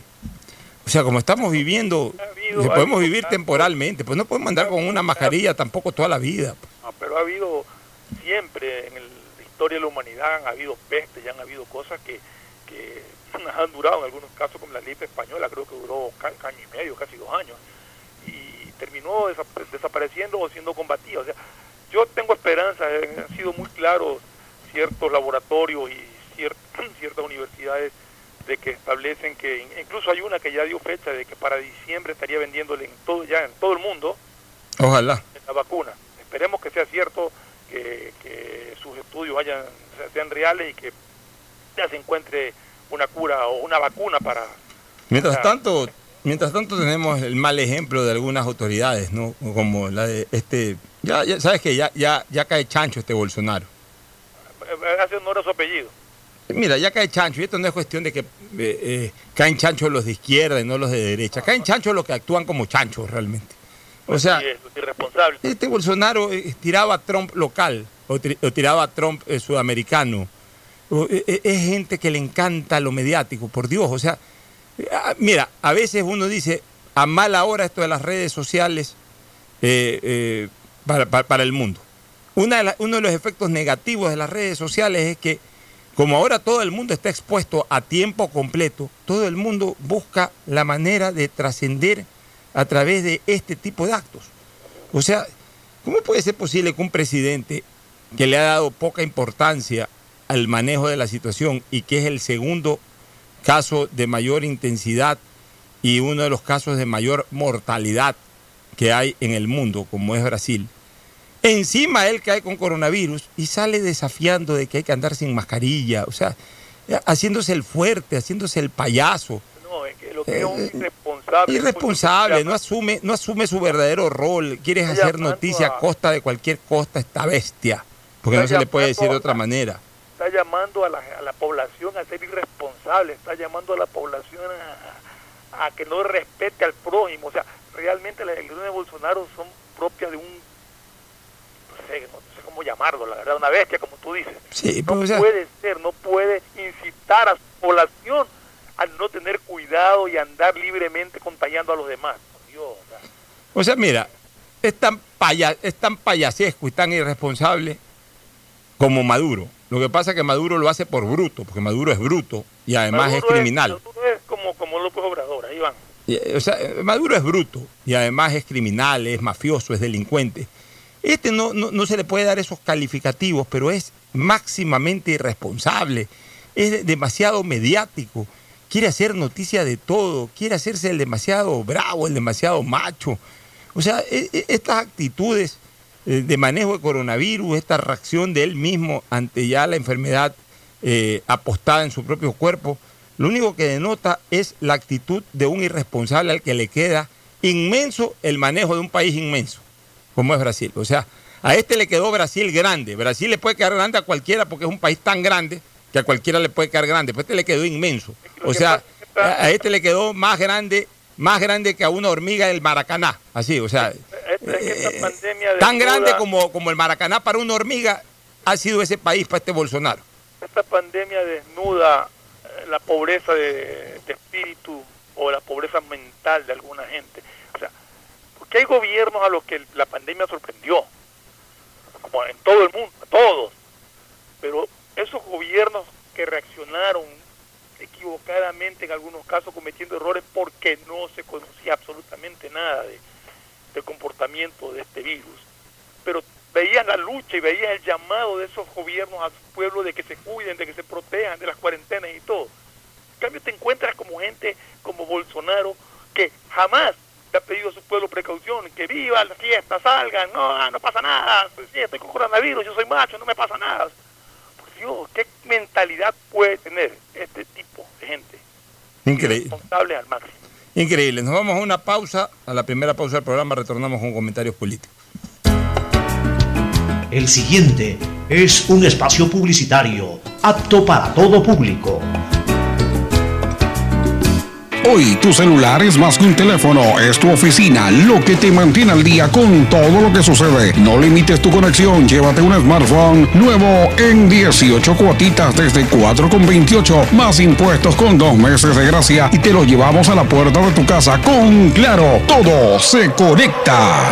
[SPEAKER 2] O sea, como estamos viviendo,
[SPEAKER 6] habido-
[SPEAKER 2] podemos vivir
[SPEAKER 6] tanto-
[SPEAKER 2] temporalmente, pues no podemos andar con una mascarilla tampoco toda la vida.
[SPEAKER 6] No, pero ha habido siempre en el- la historia de la humanidad han habido pestes, ya han habido cosas que, que han durado en algunos casos como la gripe española, creo que duró ca- año y medio, casi dos años, terminó desap- desapareciendo o siendo combatida. O sea, yo tengo esperanza, eh, han sido muy claros ciertos laboratorios y cier- ciertas universidades de que establecen que in- incluso hay una que ya dio fecha de que para diciembre estaría vendiéndole en todo ya en todo el mundo
[SPEAKER 2] Ojalá.
[SPEAKER 6] la vacuna. Esperemos que sea cierto, que, que sus estudios hayan, sean reales y que ya se encuentre una cura o una vacuna para...
[SPEAKER 2] Mientras tanto, mientras tanto tenemos el mal ejemplo de algunas autoridades, ¿no? Como la de este, ya, ya sabes que ya, ya, ya cae chancho este Bolsonaro.
[SPEAKER 6] Hace honor a su apellido.
[SPEAKER 2] Mira, ya cae chancho, y esto no es cuestión de que eh, eh, caen chanchos los de izquierda y no los de derecha, caen chanchos los que actúan como chanchos realmente. O sea,
[SPEAKER 6] Y es irresponsable.
[SPEAKER 2] este Bolsonaro eh, tiraba a Trump local o, tri- o tiraba a Trump eh, sudamericano. O, es gente que le encanta lo mediático, por Dios. O sea, mira, a veces uno dice, a mala hora esto de las redes sociales eh, eh, para, el mundo. Una de uno de los efectos negativos de las redes sociales es que, como ahora todo el mundo está expuesto a tiempo completo, todo el mundo busca la manera de trascender a través de este tipo de actos. O sea, ¿Cómo puede ser posible que un presidente que le ha dado poca importancia al manejo de la situación y que es el segundo caso de mayor intensidad y uno de los casos de mayor mortalidad que hay en el mundo, como es Brasil, encima él cae con coronavirus y sale desafiando de que hay que andar sin mascarilla, o sea, haciéndose el fuerte, haciéndose el payaso.
[SPEAKER 6] No, es que lo que es un irresponsable.
[SPEAKER 2] Irresponsable, no asume, no asume su verdadero rol. Quieres hacer noticia
[SPEAKER 6] a-
[SPEAKER 2] costa de cualquier costa, esta bestia. Porque no se le puede decir de otra manera.
[SPEAKER 6] Está llamando a la, a la población a ser irresponsable, está llamando a la población a, a que no respete al prójimo. O sea, realmente las elecciones de Bolsonaro son propias de un, no sé, no sé cómo llamarlo, la verdad, una bestia, como tú dices.
[SPEAKER 2] Sí,
[SPEAKER 6] no
[SPEAKER 2] pues, o sea-
[SPEAKER 6] puede ser, no puede incitar a su población a no tener cuidado y andar libremente contagiando a los demás. Por Dios, O sea,
[SPEAKER 2] mira, es tan, paya- es tan payasesco y tan irresponsable como Maduro. Lo que pasa es que Maduro lo hace por bruto, porque Maduro es bruto y además
[SPEAKER 6] Maduro
[SPEAKER 2] es criminal.
[SPEAKER 6] Maduro es como, como López Obrador, ahí van.
[SPEAKER 2] Eh, O sea, eh, Maduro es bruto y además es criminal, es mafioso, es delincuente. Este no, no, no se le puede dar esos calificativos, pero es máximamente irresponsable, es demasiado mediático, quiere hacer noticia de todo, quiere hacerse el demasiado bravo, el demasiado macho. O sea, e- e- estas actitudes de manejo de coronavirus, esta reacción de él mismo ante ya la enfermedad eh, apostada en su propio cuerpo, lo único que denota es la actitud de un irresponsable al que le queda inmenso el manejo de un país inmenso, como es Brasil. O sea, a este le quedó Brasil grande. Brasil le puede quedar grande a cualquiera porque es un país tan grande que a cualquiera le puede quedar grande. Pero este le quedó inmenso. O sea, a a este le quedó más grande, más grande que a una hormiga del Maracaná. Así, o sea,
[SPEAKER 6] Esta- pandemia
[SPEAKER 2] tan grande como, como el Maracaná para una hormiga ha sido ese país para este Bolsonaro.
[SPEAKER 6] esta pandemia desnuda eh, la pobreza de, de espíritu o la pobreza mental de alguna gente. O sea, porque hay gobiernos a los que la pandemia sorprendió, como en todo el mundo, a todos. Pero esos gobiernos que reaccionaron equivocadamente en algunos casos cometiendo errores porque no se conocía absolutamente nada de, comportamiento de este virus. Pero veían la lucha y veían el llamado de esos gobiernos a su pueblo de que se cuiden, de que se protejan de las cuarentenas y todo. En cambio te encuentras como gente como Bolsonaro que jamás le ha pedido a su pueblo precaución, que viva la fiesta, salgan, no, ah, no pasa nada, sí, estoy con coronavirus, yo soy macho, no me pasa nada. Por Dios, ¿qué mentalidad puede tener este tipo gente?
[SPEAKER 2] Increíble.
[SPEAKER 6] Responsable al máximo.
[SPEAKER 2] Increíble. Nos vamos a una pausa. A la primera pausa del programa retornamos con comentarios políticos.
[SPEAKER 1] El siguiente es un espacio publicitario apto para todo público.
[SPEAKER 8] Hoy tu celular es más que un teléfono, es tu oficina, lo que te mantiene al día con todo lo que sucede. No limites tu conexión, llévate un smartphone nuevo en 18 cuotitas desde 4,28 más impuestos con dos meses de gracia y te lo llevamos a la puerta de tu casa con Claro, todo se conecta.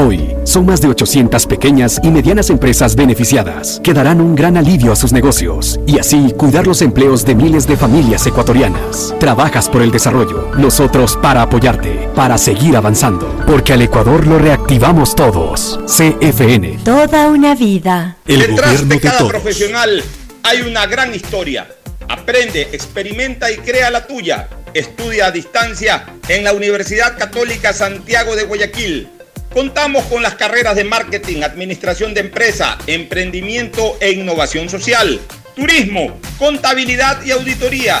[SPEAKER 9] Hoy, son más de 800 pequeñas y medianas empresas beneficiadas, que darán un gran alivio a sus negocios y así cuidar los empleos de miles de familias ecuatorianas. Trabajas por el desarrollo, nosotros para apoyarte, para seguir avanzando, porque al Ecuador lo reactivamos todos. CFN.
[SPEAKER 10] Toda una vida.
[SPEAKER 9] El
[SPEAKER 3] Detrás
[SPEAKER 9] gobierno
[SPEAKER 3] de
[SPEAKER 9] de
[SPEAKER 3] cada
[SPEAKER 9] todos.
[SPEAKER 3] profesional hay una gran historia. Aprende, experimenta y crea la tuya. Estudia a distancia en la Universidad Católica Santiago de Guayaquil. Contamos con las carreras de marketing, administración de empresa, emprendimiento e innovación social, turismo, contabilidad y auditoría,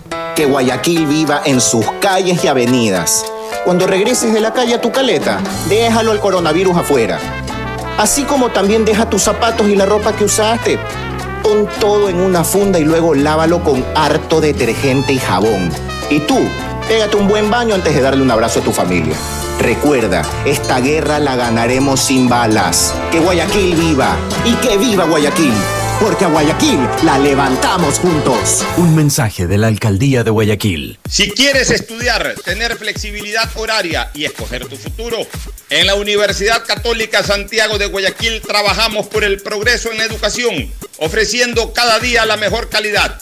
[SPEAKER 11] Que Guayaquil viva en sus calles y avenidas. Cuando regreses de la calle a tu caleta, déjalo al coronavirus afuera. Así como también deja tus zapatos y la ropa que usaste. Pon todo en una funda y luego lávalo con harto detergente y jabón. Y tú, pégate un buen baño antes de darle un abrazo a tu familia. Recuerda, esta guerra la ganaremos sin balas. Que Guayaquil viva y que viva Guayaquil. Porque a Guayaquil la levantamos juntos.
[SPEAKER 9] Un mensaje de la Alcaldía de Guayaquil.
[SPEAKER 3] Si quieres estudiar, tener flexibilidad horaria y escoger tu futuro, en la Universidad Católica Santiago de Guayaquil trabajamos por el progreso en la educación, ofreciendo cada día la mejor calidad.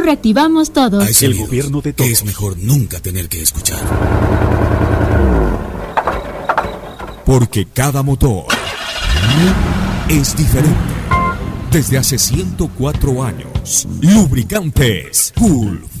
[SPEAKER 12] lo reactivamos todos.
[SPEAKER 13] el gobierno de todos. Es mejor nunca tener que escuchar. Porque cada motor es diferente. Desde hace 104 años, Lubricantes Gulf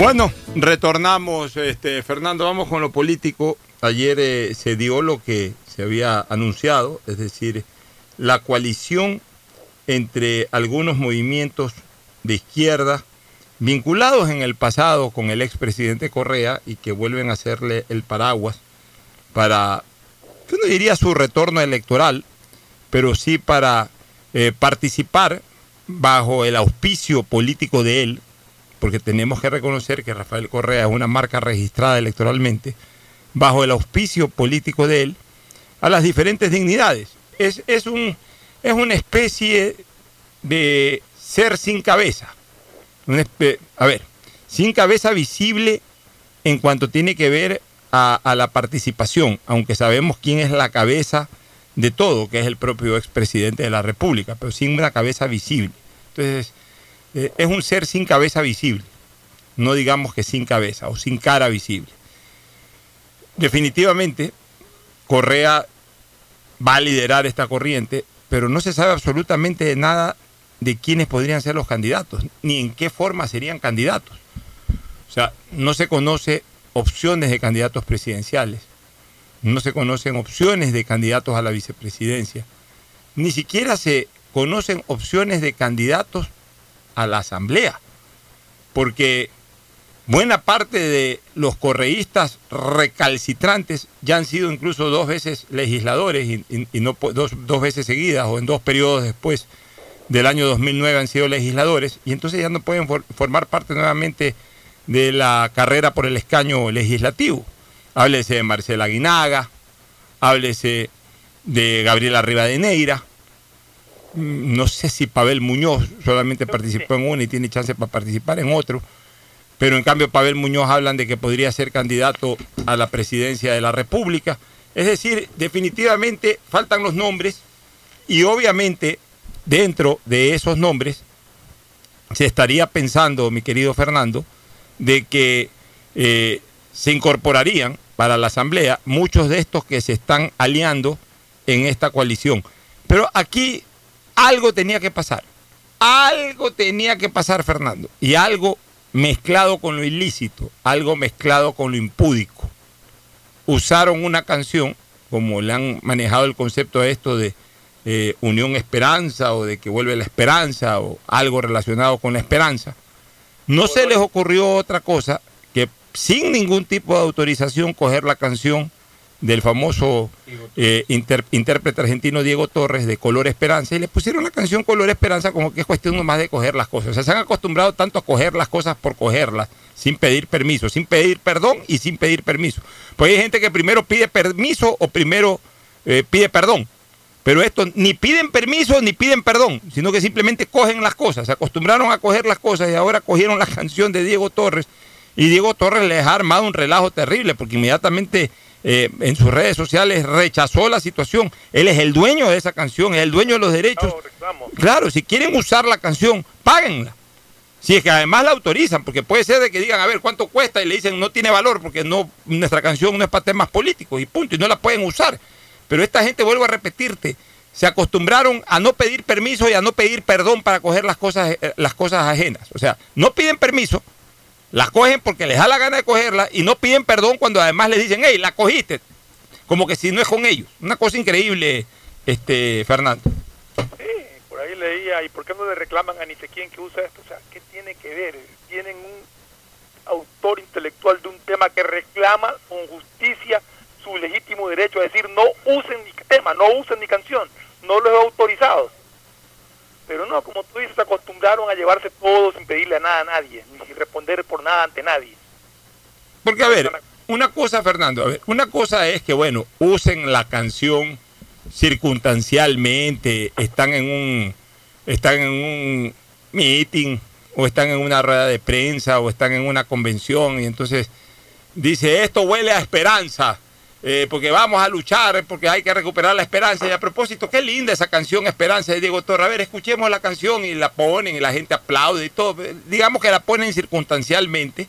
[SPEAKER 2] Bueno, retornamos, este, Fernando, vamos con lo político. Ayer eh, se dio lo que se había anunciado, es decir, la coalición entre algunos movimientos de izquierda vinculados en el pasado con el expresidente Correa y que vuelven a hacerle el paraguas para, yo no diría su retorno electoral, pero sí para eh, participar bajo el auspicio político de él, porque tenemos que reconocer que Rafael Correa es una marca registrada electoralmente, bajo el auspicio político de él, a las diferentes dignidades. Es, es, un, es una especie de ser sin cabeza. a ver, sin cabeza visible en cuanto tiene que ver a, a, la participación, aunque sabemos quién es la cabeza de todo, que es el propio expresidente de la República, pero sin una cabeza visible. Entonces, eh, es un ser sin cabeza visible, no digamos que sin cabeza o sin cara visible. Definitivamente, Correa va a liderar esta corriente, pero no se sabe absolutamente de nada de quiénes podrían ser los candidatos, ni en qué forma serían candidatos. O sea, no se conoce opciones de candidatos presidenciales, no se conocen opciones de candidatos a la vicepresidencia, ni siquiera se conocen opciones de candidatos a la asamblea, porque buena parte de los correístas recalcitrantes ya han sido incluso dos veces legisladores y, no dos, dos veces seguidas o en dos periodos después del año 2009 han sido legisladores y entonces ya no pueden formar parte nuevamente de la carrera por el escaño legislativo. Háblese de Marcela Aguinaga, háblese de Gabriela Rivadeneira, no sé si Pavel Muñoz solamente participó en uno y tiene chance para participar en otro, pero en cambio Pavel Muñoz hablan de que podría ser candidato a la presidencia de la República. Es decir, definitivamente faltan los nombres y obviamente dentro de esos nombres se estaría pensando, mi querido Fernando, de que eh, se incorporarían para la Asamblea muchos de estos que se están aliando en esta coalición. Pero aquí algo tenía que pasar. Algo tenía que pasar, Fernando. Y algo mezclado con lo ilícito, algo mezclado con lo impúdico. Usaron una canción, como le han manejado el concepto de esto de Unión Esperanza o de que vuelve la esperanza o algo relacionado con la esperanza, no se les ocurrió otra cosa que sin ningún tipo de autorización coger la canción del famoso eh, intérprete argentino Diego Torres de Color Esperanza y le pusieron la canción Color Esperanza como que es cuestión más de coger las cosas. O sea, se han acostumbrado tanto a coger las cosas por cogerlas, sin pedir permiso, sin pedir perdón y sin pedir permiso. Pues hay gente que primero pide permiso o primero eh, pide perdón. Pero estos ni piden permiso ni piden perdón, sino que simplemente cogen las cosas. Se acostumbraron a coger las cosas y ahora cogieron la canción de Diego Torres. Y Diego Torres les ha armado un relajo terrible porque inmediatamente eh, en sus redes sociales rechazó la situación. Él es el dueño de esa canción, es el dueño de los derechos. Claro, si quieren usar la canción, páguenla. Si es que además la autorizan, porque puede ser de que digan, a ver, ¿cuánto cuesta? Y le dicen, no tiene valor porque no nuestra canción no es para temas políticos y punto, y no la pueden usar. Pero esta gente, vuelvo a repetirte, se acostumbraron a no pedir permiso y a no pedir perdón para coger las cosas, eh, las cosas ajenas. O sea, no piden permiso, las cogen porque les da la gana de cogerlas y no piden perdón cuando además les dicen, hey, la cogiste. Como que si no es con ellos. Una cosa increíble, este Fernando.
[SPEAKER 6] Sí, por ahí leía, ¿y por qué no le reclaman a ni sé que usa esto? O sea, ¿qué tiene que ver? Tienen un autor intelectual de un tema que reclama con justicia su legítimo derecho a decir no usen mi tema, no usen mi canción, no los he autorizado. Pero no, como tú dices, acostumbraron a llevarse todo sin pedirle a nada a nadie, ni sin responder por nada ante nadie.
[SPEAKER 2] Porque, a ver, una cosa, Fernando, a ver, una cosa es que, bueno, usen la canción circunstancialmente, están en un, están en un meeting, o están en una rueda de prensa, o están en una convención, y entonces dice, esto huele a esperanza eh, porque vamos a luchar, porque hay que recuperar la esperanza. Y a propósito, qué linda esa canción Esperanza de Diego Torre. A ver, escuchemos la canción y la ponen y la gente aplaude y todo. Digamos que la ponen circunstancialmente,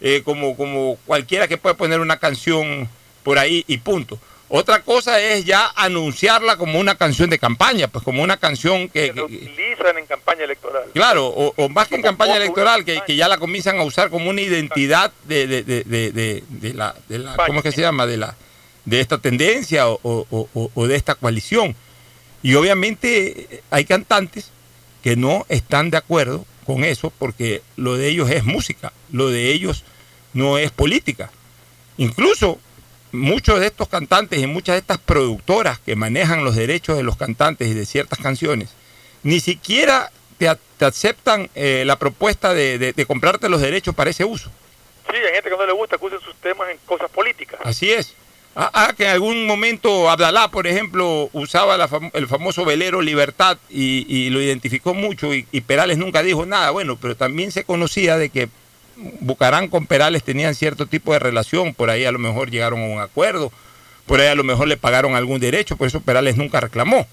[SPEAKER 2] eh, como, como cualquiera que puede poner una canción por ahí y punto. Otra cosa es ya anunciarla como una canción de campaña, pues como una canción que...
[SPEAKER 6] que, utilizan en campaña electoral.
[SPEAKER 2] Claro, o, más que en campaña electoral, que, que, ya la comienzan a usar como una identidad de, de, de, de la, de la ¿cómo es que se llama? De, la, de esta tendencia o, o de esta coalición. Y obviamente hay cantantes que no están de acuerdo con eso porque lo de ellos es música, lo de ellos no es política. Incluso muchos de estos cantantes y muchas de estas productoras que manejan los derechos de los cantantes y de ciertas canciones, ni siquiera te, aceptan eh, la propuesta de, comprarte los derechos para ese uso.
[SPEAKER 6] Sí, hay gente que no le gusta que usen sus temas en cosas políticas.
[SPEAKER 2] Así es. Ah, ah que en algún momento Abdalá, por ejemplo, usaba el famoso velero Libertad y, lo identificó mucho y Perales nunca dijo nada. Bueno, pero también se conocía de que Bucarán con Perales tenían cierto tipo de relación, por ahí a lo mejor llegaron a un acuerdo, por ahí a lo mejor le pagaron algún derecho, por eso Perales nunca reclamó.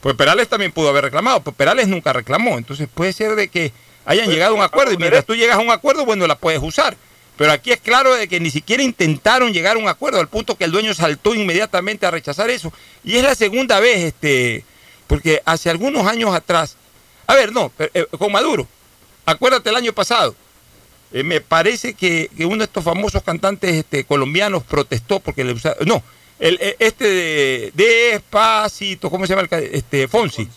[SPEAKER 2] Pues Perales también pudo haber reclamado, pero Perales nunca reclamó. Entonces puede ser de que hayan pues, llegado a un acuerdo y mientras tú llegas a un acuerdo, bueno, la puedes usar. Pero aquí es claro de que ni siquiera intentaron llegar a un acuerdo, al punto que el dueño saltó inmediatamente a rechazar eso. Y es la segunda vez, este, porque hace algunos años atrás A ver, no, eh, con Maduro. Acuérdate el año pasado. Eh, me parece que, que uno de estos famosos cantantes este, colombianos protestó porque le usaron. No, el, eh, este de, Despacito, ¿cómo se llama? el este, Fonsi.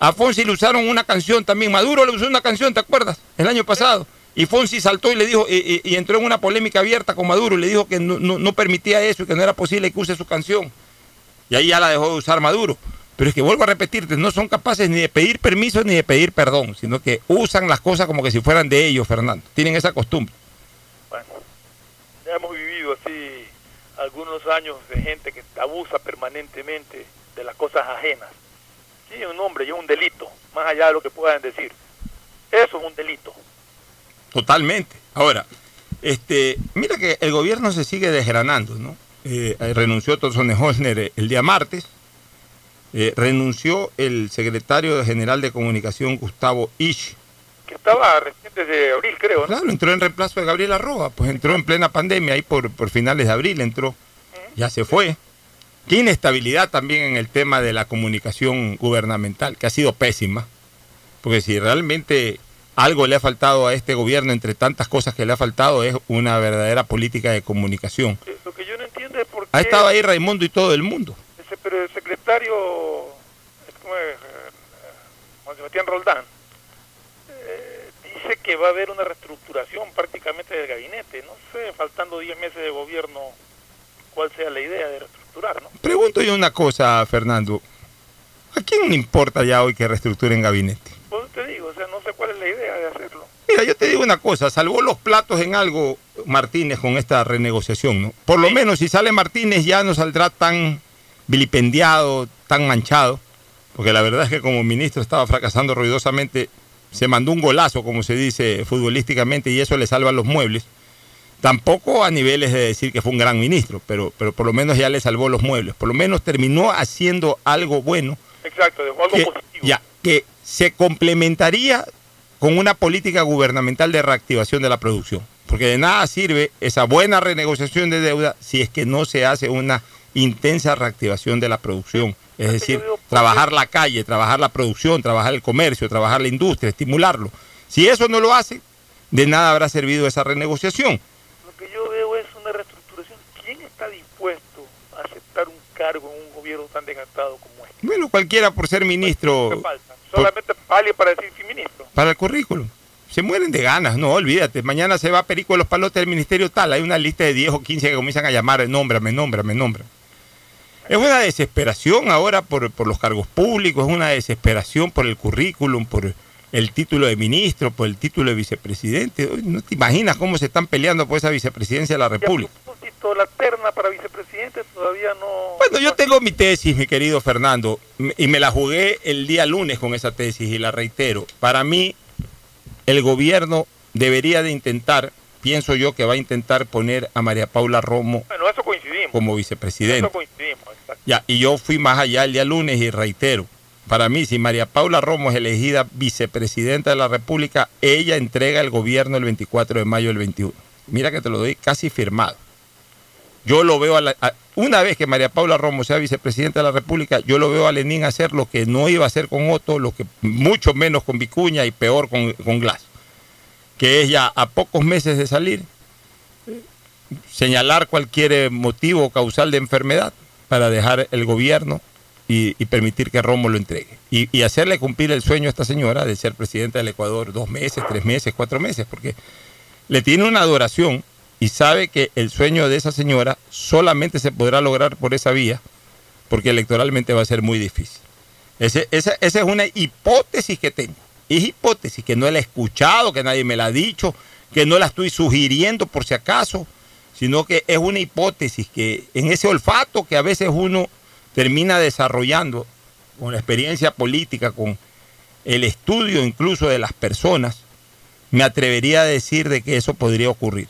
[SPEAKER 2] A Fonsi le usaron una canción también. Maduro le usó una canción, ¿te acuerdas? El año pasado. Y Fonsi saltó y le dijo, y, y- y entró en una polémica abierta con Maduro y le dijo que no, no- no permitía eso y que no era posible que use su canción. Y ahí ya la dejó de usar Maduro. Pero es que vuelvo a repetirte, no son capaces ni de pedir permiso ni de pedir perdón, sino que usan las cosas como que si fueran de ellos, Fernando. Tienen esa costumbre.
[SPEAKER 6] Ya hemos vivido así algunos años de gente que abusa permanentemente de las cosas ajenas. Sí, un hombre y es un delito, más allá de lo que puedan decir. Eso es un delito.
[SPEAKER 2] Totalmente. Ahora, este, mira que el gobierno se sigue desgranando, ¿no? Eh, renunció Thomson Holzner eh, el día martes, eh, renunció el secretario general de comunicación Gustavo Isch,
[SPEAKER 6] Que estaba recién desde abril, creo, ¿no?
[SPEAKER 2] Claro, entró en reemplazo de Gabriel Arroba, pues entró en plena pandemia, ahí por, por finales de abril entró, ya se fue. Qué inestabilidad también en el tema de la comunicación gubernamental, que ha sido pésima, porque si realmente algo le ha faltado a este gobierno, entre tantas cosas que le ha faltado, es una verdadera política de comunicación.
[SPEAKER 6] Lo que yo no entiendo es por qué
[SPEAKER 2] Ha estado ahí Raimundo y todo el mundo.
[SPEAKER 6] ese, pero el secretario ¿cómo es? Eh, Juan Sebastián Roldán eh, dice que va a haber una reestructuración prácticamente del gabinete. No sé, faltando 10 meses de gobierno, cuál sea la idea de reestructurar, ¿no?
[SPEAKER 2] Pregunto yo una cosa, Fernando. ¿A quién le importa ya hoy que reestructuren gabinete?
[SPEAKER 6] Pues te digo, o sea, no sé cuál es la idea de hacerlo.
[SPEAKER 2] Mira, yo te digo una cosa, salvó los platos en algo Martínez con esta renegociación, ¿no? Por lo menos si sale Martínez ya no saldrá tan vilipendiado, tan manchado, porque la verdad es que como ministro estaba fracasando ruidosamente, se mandó un golazo, como se dice futbolísticamente, y eso le salva los muebles. Tampoco a niveles de decir que fue un gran ministro, pero, pero por lo menos ya le salvó los muebles. Por lo menos terminó haciendo algo bueno
[SPEAKER 6] Exacto, dejó algo
[SPEAKER 2] que,
[SPEAKER 6] positivo.
[SPEAKER 2] ya, que se complementaría con una política gubernamental de reactivación de la producción. Porque de nada sirve esa buena renegociación de deuda si es que no se hace una intensa reactivación de la producción. Es decir, trabajar la calle, trabajar la producción, trabajar el comercio, trabajar la industria, estimularlo. Si eso no lo hace, de nada habrá servido esa renegociación.
[SPEAKER 6] Lo que yo veo es una reestructuración. ¿Quién está dispuesto a aceptar un cargo en un gobierno tan desgastado como este?
[SPEAKER 2] Bueno, cualquiera por ser ministro
[SPEAKER 6] ¿Qué falta? Solamente alguien para decir sí, ministro.
[SPEAKER 2] para el currículum. Se mueren de ganas, no, olvídate. Mañana se va Perico de los Palotes del Ministerio tal. Hay una lista de 10 o 15 que comienzan a llamar, nómbrame, nómbrame, nómbrame. Es una desesperación ahora por, por los cargos públicos, es una desesperación por el currículum, por el título de ministro, por el título de vicepresidente. Uy, No te imaginas cómo se están peleando por esa vicepresidencia de la República.
[SPEAKER 6] la terna para vicepresidente todavía no...
[SPEAKER 2] Bueno, yo tengo mi tesis, mi querido Fernando, y me la jugué el día lunes con esa tesis y la reitero. Para mí, el gobierno debería de intentar, pienso yo que va a intentar poner a María Paula Romo
[SPEAKER 6] Bueno, eso coincidimos.
[SPEAKER 2] como vicepresidente.
[SPEAKER 6] Eso coincidimos.
[SPEAKER 2] Ya, y yo fui más allá el día lunes y reitero. Para mí, si María Paula Romo es elegida vicepresidenta de la República, ella entrega el gobierno el 24 de mayo del 21. Mira que te lo doy casi firmado. Yo lo veo, a la- a- una vez que María Paula Romo sea vicepresidenta de la República, yo lo veo a Lenín hacer lo que no iba a hacer con Otto, lo que mucho menos con Vicuña y peor con, con Glass. Que es ya a pocos meses de salir, señalar cualquier eh, motivo causal de enfermedad para dejar el gobierno y, permitir que Romo lo entregue. Y, hacerle cumplir el sueño a esta señora de ser presidenta del Ecuador dos meses, tres meses, cuatro meses, porque le tiene una adoración y sabe que el sueño de esa señora solamente se podrá lograr por esa vía, porque electoralmente va a ser muy difícil. Esa, esa es una hipótesis que tengo. Es hipótesis que no la he escuchado, que nadie me la ha dicho, que no la estoy sugiriendo por si acaso, sino que es una hipótesis que en ese olfato que a veces uno termina desarrollando con la experiencia política, con el estudio incluso de las personas, me atrevería a decir de que eso podría ocurrir.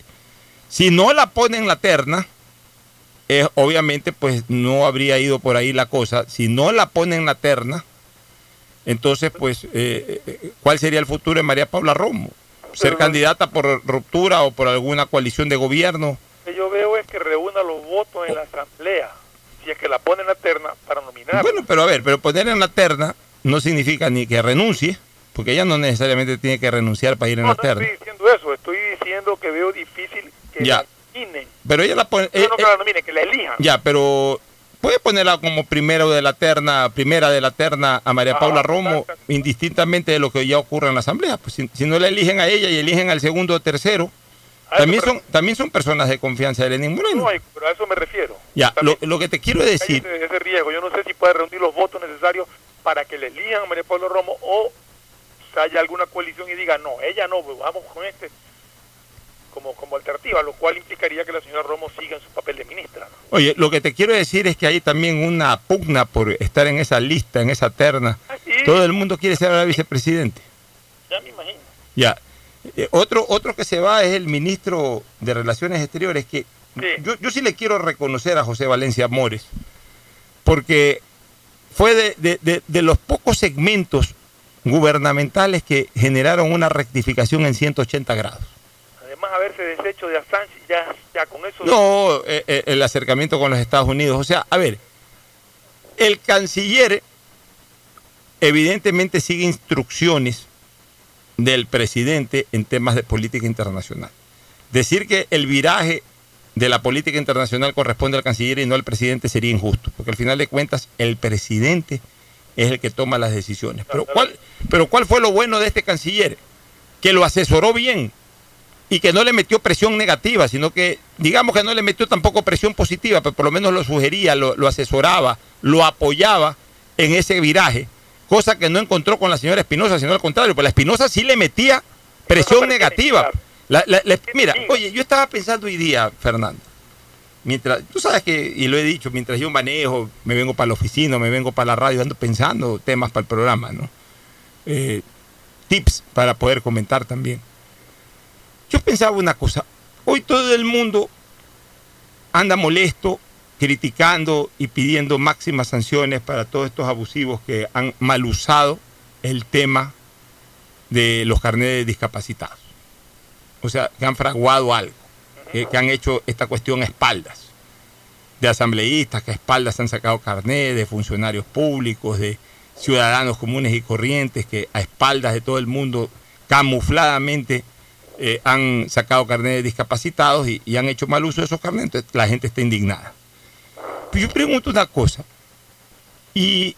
[SPEAKER 2] Si no la pone en la terna, eh, obviamente pues no habría ido por ahí la cosa. Si no la pone en la terna, entonces pues eh, eh, ¿cuál sería el futuro de María Paula Romo? ¿Ser
[SPEAKER 6] Pero-
[SPEAKER 2] candidata por ruptura o por alguna coalición de gobierno?
[SPEAKER 6] Lo que yo veo es que reúna los votos en la asamblea, si es que la pone en la terna para nominar.
[SPEAKER 2] Bueno, pero a ver, pero poner en la terna no significa ni que renuncie, porque ella no necesariamente tiene que renunciar para ir en
[SPEAKER 6] No,
[SPEAKER 2] la
[SPEAKER 6] no
[SPEAKER 2] terna.
[SPEAKER 6] estoy diciendo eso, estoy diciendo que veo difícil que
[SPEAKER 2] Ya.
[SPEAKER 6] la nominen.
[SPEAKER 2] Pero ella la pone.
[SPEAKER 6] No,
[SPEAKER 2] eh,
[SPEAKER 6] no que
[SPEAKER 2] eh,
[SPEAKER 6] la nominen, que la elijan.
[SPEAKER 2] ya, pero puede ponerla como primero de la terna, primera de la terna a María
[SPEAKER 6] Ajá,
[SPEAKER 2] Paula Romo, indistintamente de lo que ya ocurre en la asamblea. Pues si, si no la eligen a ella y eligen al segundo o tercero, también son, también son personas de confianza de Lenín Moreno.
[SPEAKER 6] No, pero a eso me refiero.
[SPEAKER 2] Ya, lo, lo que te quiero decir,
[SPEAKER 6] ese, ese riesgo. Yo no sé si puede reunir los votos necesarios para que le elijan a María Paula Romo o haya alguna coalición y diga, no, ella no, pues vamos con este como, como alternativa, lo cual implicaría que la señora Romo siga en su papel de ministra. ¿no?
[SPEAKER 2] oye, lo que te quiero decir es que hay también una pugna por estar en esa lista, en esa terna. Todo el mundo quiere ser ahora vicepresidente.
[SPEAKER 6] Ya me imagino.
[SPEAKER 2] Ya. Eh, otro, otro que se va es el ministro de Relaciones Exteriores, que yo, yo sí le quiero reconocer a José Valencia Mores, porque fue de, de- de- de los pocos segmentos gubernamentales que generaron una rectificación en 180 grados.
[SPEAKER 6] Además, haberse deshecho de Assange, ya, ya con eso...
[SPEAKER 2] No, eh, eh, el acercamiento con los Estados Unidos. O sea, a ver, el canciller evidentemente sigue instrucciones del presidente en temas de política internacional. Decir que el viraje de la política internacional corresponde al canciller y no al presidente sería injusto, porque al final de cuentas el presidente es el que toma las decisiones. Pero ¿cuál, pero ¿cuál fue lo bueno de este canciller? Que lo asesoró bien y que no le metió presión negativa, sino que digamos que no le metió tampoco presión positiva, pero por lo menos lo sugería, lo, lo asesoraba, lo apoyaba en ese viraje, cosa que no encontró con la señora Espinosa, sino al contrario, pues la Espinosa sí le metía presión negativa. La- la- la- mira, oye, yo estaba pensando hoy día, Fernando, mientras, tú sabes que, y lo he dicho, mientras yo manejo, me vengo para la oficina, me vengo para la radio, ando pensando temas para el programa, ¿no? Eh, tips para poder comentar también. Yo pensaba una cosa, hoy todo el mundo anda molesto, criticando y pidiendo máximas sanciones para todos estos abusivos que han mal usado el tema de los carnets de discapacitados. O sea, que han fraguado algo, que, que han hecho esta cuestión a espaldas de asambleístas, que a espaldas han sacado carnet, de funcionarios públicos, de ciudadanos comunes y corrientes, que a espaldas de todo el mundo camufladamente eh, han sacado carnet de discapacitados y, han hecho mal uso de esos carnets, entonces la gente está indignada. Pero yo pregunto una cosa, y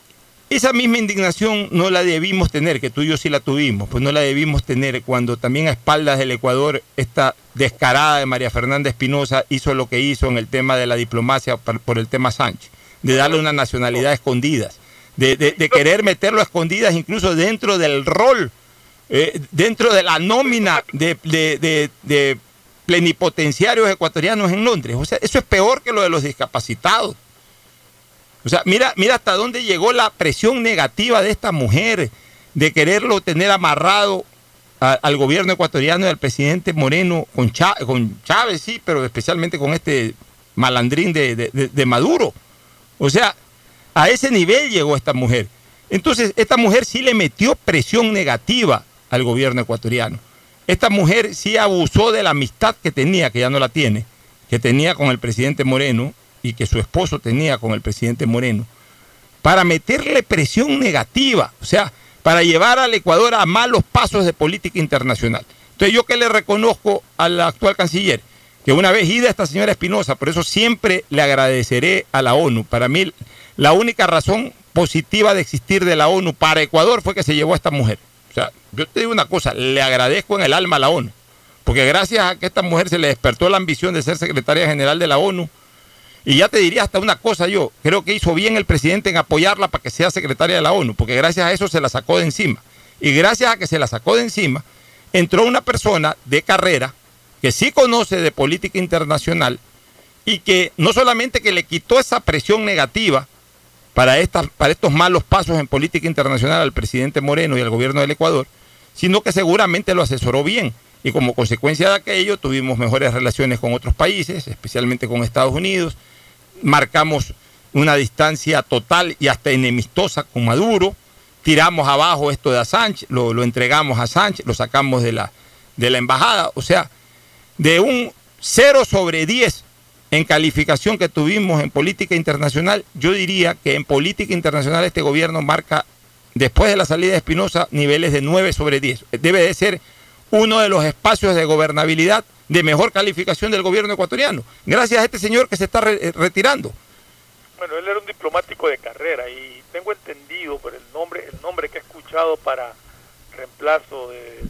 [SPEAKER 2] esa misma indignación no la debimos tener, que tú y yo sí la tuvimos, pues no la debimos tener cuando también a espaldas del Ecuador esta descarada de María Fernanda Espinosa hizo lo que hizo en el tema de la diplomacia por, el tema Sánchez, de darle una nacionalidad a escondidas, de- de querer meterlo a escondidas incluso dentro del rol, eh, dentro de la nómina de, plenipotenciarios ecuatorianos en Londres. O sea, eso es peor que lo de los discapacitados. O sea, mira, mira hasta dónde llegó la presión negativa de esta mujer de quererlo tener amarrado al gobierno ecuatoriano y al presidente Moreno con, Chá- con Chávez, sí, pero especialmente con este malandrín de Maduro. O sea, a ese nivel llegó esta mujer. Entonces, esta mujer sí le metió presión negativa al gobierno ecuatoriano. Esta mujer sí abusó de la amistad que tenía, que ya no la tiene, que tenía con el presidente Moreno y que su esposo tenía con el presidente Moreno, para meterle presión negativa, o sea, para llevar al Ecuador a malos pasos de política internacional. Entonces, yo que le reconozco al actual canciller, que una vez ida esta señora Espinosa, por eso siempre le agradeceré a la ONU. Para mí, la única razón positiva de existir de la ONU para Ecuador fue que se llevó a esta mujer. Sea, yo te digo una cosa, le agradezco en el alma a la ONU, porque gracias a que esta mujer se le despertó la ambición de ser secretaria general de la ONU, y ya te diría hasta una cosa yo, creo que hizo bien el presidente en apoyarla para que sea secretaria de la ONU, porque gracias a eso se la sacó de encima. Y gracias a que se la sacó de encima, entró una persona de carrera que sí conoce de política internacional y que no solamente que le quitó esa presión negativa para, estas, para estos malos pasos en política internacional al presidente Moreno y al gobierno del Ecuador, sino que seguramente lo asesoró bien. Y como consecuencia de aquello tuvimos mejores relaciones con otros países, especialmente con Estados Unidos, marcamos una distancia total y hasta enemistosa con Maduro, tiramos abajo esto de Assange, lo, lo entregamos a Sánchez, lo sacamos de la, de la embajada, o sea, de un 0 sobre 10 en calificación que tuvimos en política internacional, yo diría que en política internacional este gobierno marca después de la salida de Espinosa, niveles de 9 sobre 10. Debe de ser uno de los espacios de gobernabilidad de mejor calificación del gobierno ecuatoriano, gracias a este señor que se está re- retirando.
[SPEAKER 6] Bueno, él era un diplomático de carrera y tengo entendido por el nombre, el nombre que he escuchado para reemplazo de-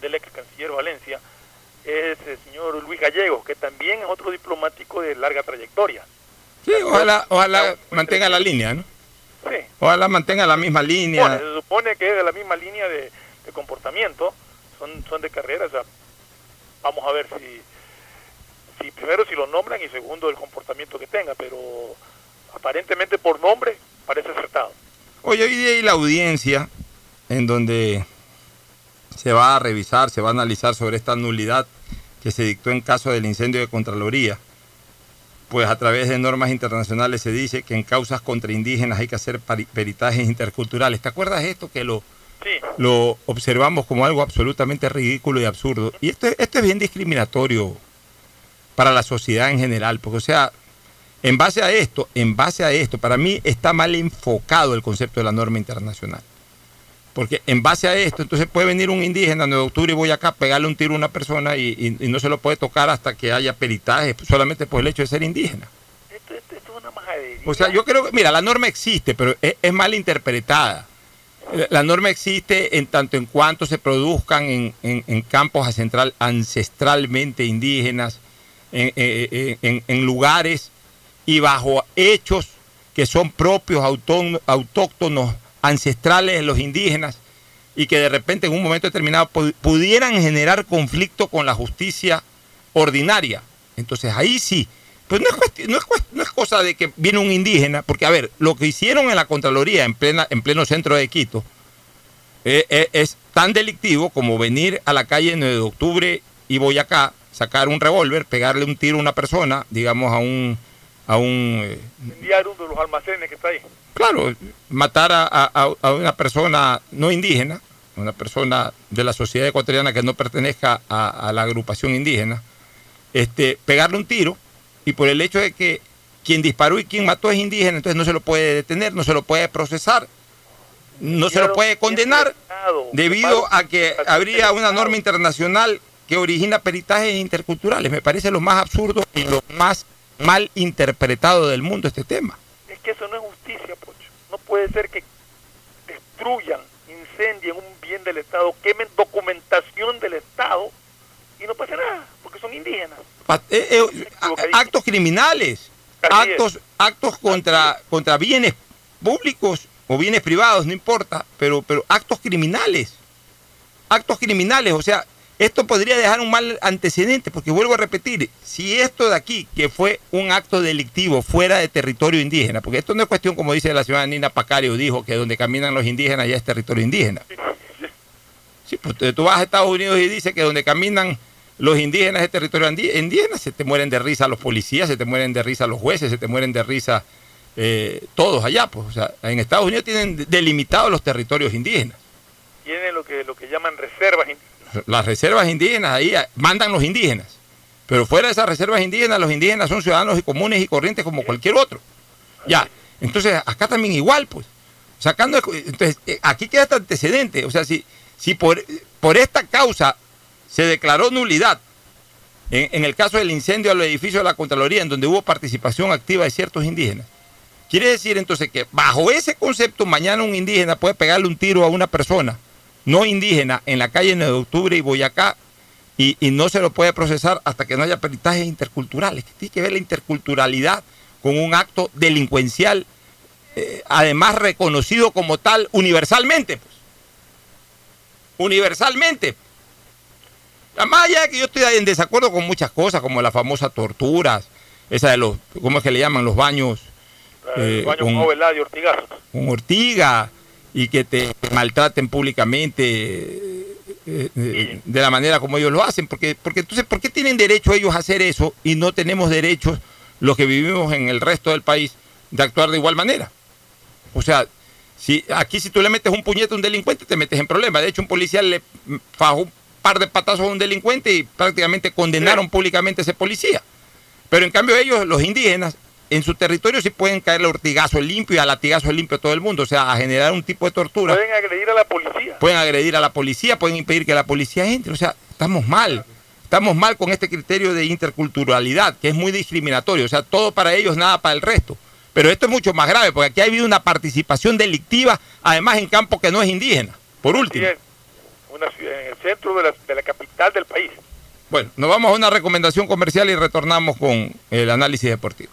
[SPEAKER 6] del ex canciller Valencia es el señor Luis Gallegos, que también es otro diplomático de larga trayectoria.
[SPEAKER 2] Sí, ojalá, ojalá mantenga la línea, ¿no?
[SPEAKER 6] Sí.
[SPEAKER 2] Ojalá mantenga la misma
[SPEAKER 6] Bueno,
[SPEAKER 2] línea.
[SPEAKER 6] se supone que es de la misma línea de, de comportamiento, son, son de carrera, o sea, vamos a ver si, si primero si lo nombran y segundo el comportamiento que tenga, pero aparentemente por nombre parece acertado.
[SPEAKER 2] Oye, hoy día hay la audiencia en donde se va a revisar, se va a analizar sobre esta nulidad que se dictó en caso del incendio de Contraloría. Pues a través de normas internacionales se dice que en causas contra indígenas hay que hacer peritajes interculturales. ¿Te acuerdas de esto que lo, lo observamos como algo absolutamente ridículo y absurdo? Y esto, esto es bien discriminatorio para la sociedad en general, porque o sea, en base a esto, en base a esto, para mí está mal enfocado el concepto de la norma internacional. Porque en base a esto, entonces puede venir un indígena 9 de octubre y voy acá a pegarle un tiro a una persona y, y- y no se lo puede tocar hasta que haya peritaje, solamente por el hecho de ser indígena. O sea, yo creo que, mira, la norma existe, pero es, es mal interpretada. La- La norma existe en tanto en cuanto se produzcan en, en- en campos ancestral- ancestralmente indígenas, en, en- en- en lugares y bajo hechos que son propios, autón- autóctonos, ancestrales de los indígenas y que de repente en un momento determinado pu- pudieran generar conflicto con la justicia ordinaria. Entonces ahí sí. Pues no es, no es no es cosa de que viene un indígena, porque a ver, lo que hicieron en la Contraloría en, plena, en pleno centro de Quito eh, eh, es tan delictivo como venir a la calle 9 de octubre y Boyacá, sacar un revólver, pegarle un tiro a una persona, digamos a un, a un eh,
[SPEAKER 6] uno de los almacenes que está ahí.
[SPEAKER 2] Claro, matar a, a- a una persona no indígena, una persona de la sociedad ecuatoriana que no pertenezca a, a la agrupación indígena, este, pegarle un tiro y por el hecho de que quien disparó y quien mató es indígena, entonces no se lo puede detener, no se lo puede procesar, no se lo puede condenar debido a que habría una norma internacional que origina peritajes interculturales. Me parece lo más absurdo y lo más mal interpretado del mundo este tema.
[SPEAKER 6] Es que eso no es justicia, Pocho. Puede ser que destruyan, incendien un bien del Estado, quemen documentación del Estado y no pase nada, porque son indígenas.
[SPEAKER 2] Eh, eh, actos criminales, actos, actos contra, contra bienes públicos o bienes privados, no importa, pero, pero actos criminales, actos criminales, o sea, esto podría dejar un mal antecedente, porque vuelvo a repetir, si esto de aquí, que fue un acto delictivo fuera de territorio indígena, porque esto no es cuestión, como dice la ciudad Nina Pacario, dijo que donde caminan los indígenas ya es territorio indígena. Sí, pues tú- vas a Estados Unidos y dices que donde caminan los indígenas es territorio indígena, se te mueren de risa los policías, se te mueren de risa los jueces, se te mueren de risa eh, todos allá. Pues, o sea, en Estados Unidos tienen de- delimitados los territorios indígenas.
[SPEAKER 6] Tienen lo que, lo que llaman reservas indígenas.
[SPEAKER 2] Las reservas indígenas ahí ah, mandan los indígenas. Pero fuera de esas reservas indígenas, los indígenas son ciudadanos y comunes y corrientes como cualquier otro. Ya, entonces acá también igual, pues. Sacando, entonces, eh, aquí queda este antecedente. O sea, si, si por, por esta causa se declaró nulidad, en, en el caso del incendio al edificio de la Contraloría, en donde hubo participación activa de ciertos indígenas, quiere decir entonces que bajo ese concepto, mañana un indígena puede pegarle un tiro a una persona no indígena en la calle 9 de octubre y Boyacá y, y no se lo puede procesar hasta que no haya peritajes interculturales. Tiene que ver la interculturalidad con un acto delincuencial, eh, además reconocido como tal universalmente. Pues. Universalmente. Además, allá que yo estoy en desacuerdo con muchas cosas, como la famosa torturas, esa de los, ¿cómo es que le llaman? Los baños.
[SPEAKER 6] El
[SPEAKER 2] eh,
[SPEAKER 6] baño
[SPEAKER 2] con-
[SPEAKER 6] con
[SPEAKER 2] con ortiga y que te maltraten públicamente eh, eh, de la manera como ellos lo hacen. Porque, porque entonces, ¿por qué tienen derecho ellos a hacer eso y no tenemos derechos los que vivimos en el resto del país de actuar de igual manera? O sea, si aquí si tú le metes un puñete a un delincuente te metes en problemas. De hecho, un policía le fajó un par de patazos a un delincuente y prácticamente condenaron públicamente a ese policía. Pero en cambio ellos, los indígenas,
[SPEAKER 14] en su territorio sí pueden caerle a ortigazo limpio y a latigazo limpio a todo el mundo, o sea, a generar un tipo de tortura.
[SPEAKER 6] Pueden agredir a la policía.
[SPEAKER 14] Pueden agredir a la policía, pueden impedir que la policía entre, o sea, estamos mal. Estamos mal con este criterio de interculturalidad, que es muy discriminatorio, o sea, todo para ellos, nada para el resto. Pero esto es mucho más grave, porque aquí ha habido una participación delictiva, además en campo que no es indígena, por último.
[SPEAKER 6] Sí, en una ciudad- en el centro de la, de la capital del país.
[SPEAKER 14] Bueno, nos vamos a una recomendación comercial y retornamos con el análisis deportivo.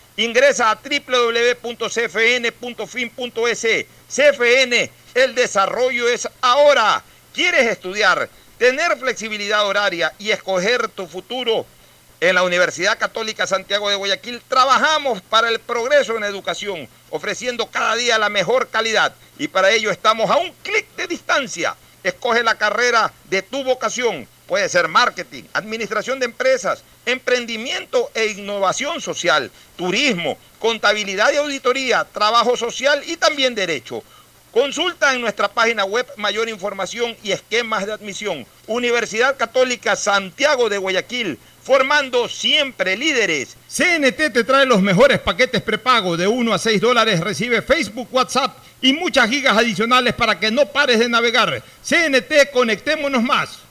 [SPEAKER 2] Ingresa a www.cfn.fin.es. CFN, el desarrollo es ahora. ¿Quieres estudiar, tener flexibilidad horaria y escoger tu futuro? En la Universidad Católica Santiago de Guayaquil trabajamos para el progreso en educación, ofreciendo cada día la mejor calidad y para ello estamos a un clic de distancia. Escoge la carrera de tu vocación. Puede ser marketing, administración de empresas, emprendimiento e innovación social, turismo, contabilidad y auditoría, trabajo social y también derecho. Consulta en nuestra página web mayor información y esquemas de admisión. Universidad Católica Santiago de Guayaquil, formando siempre líderes. CNT te trae los mejores paquetes prepago de 1 a 6 dólares. Recibe Facebook, WhatsApp y muchas gigas adicionales para que no pares de navegar. CNT, conectémonos más.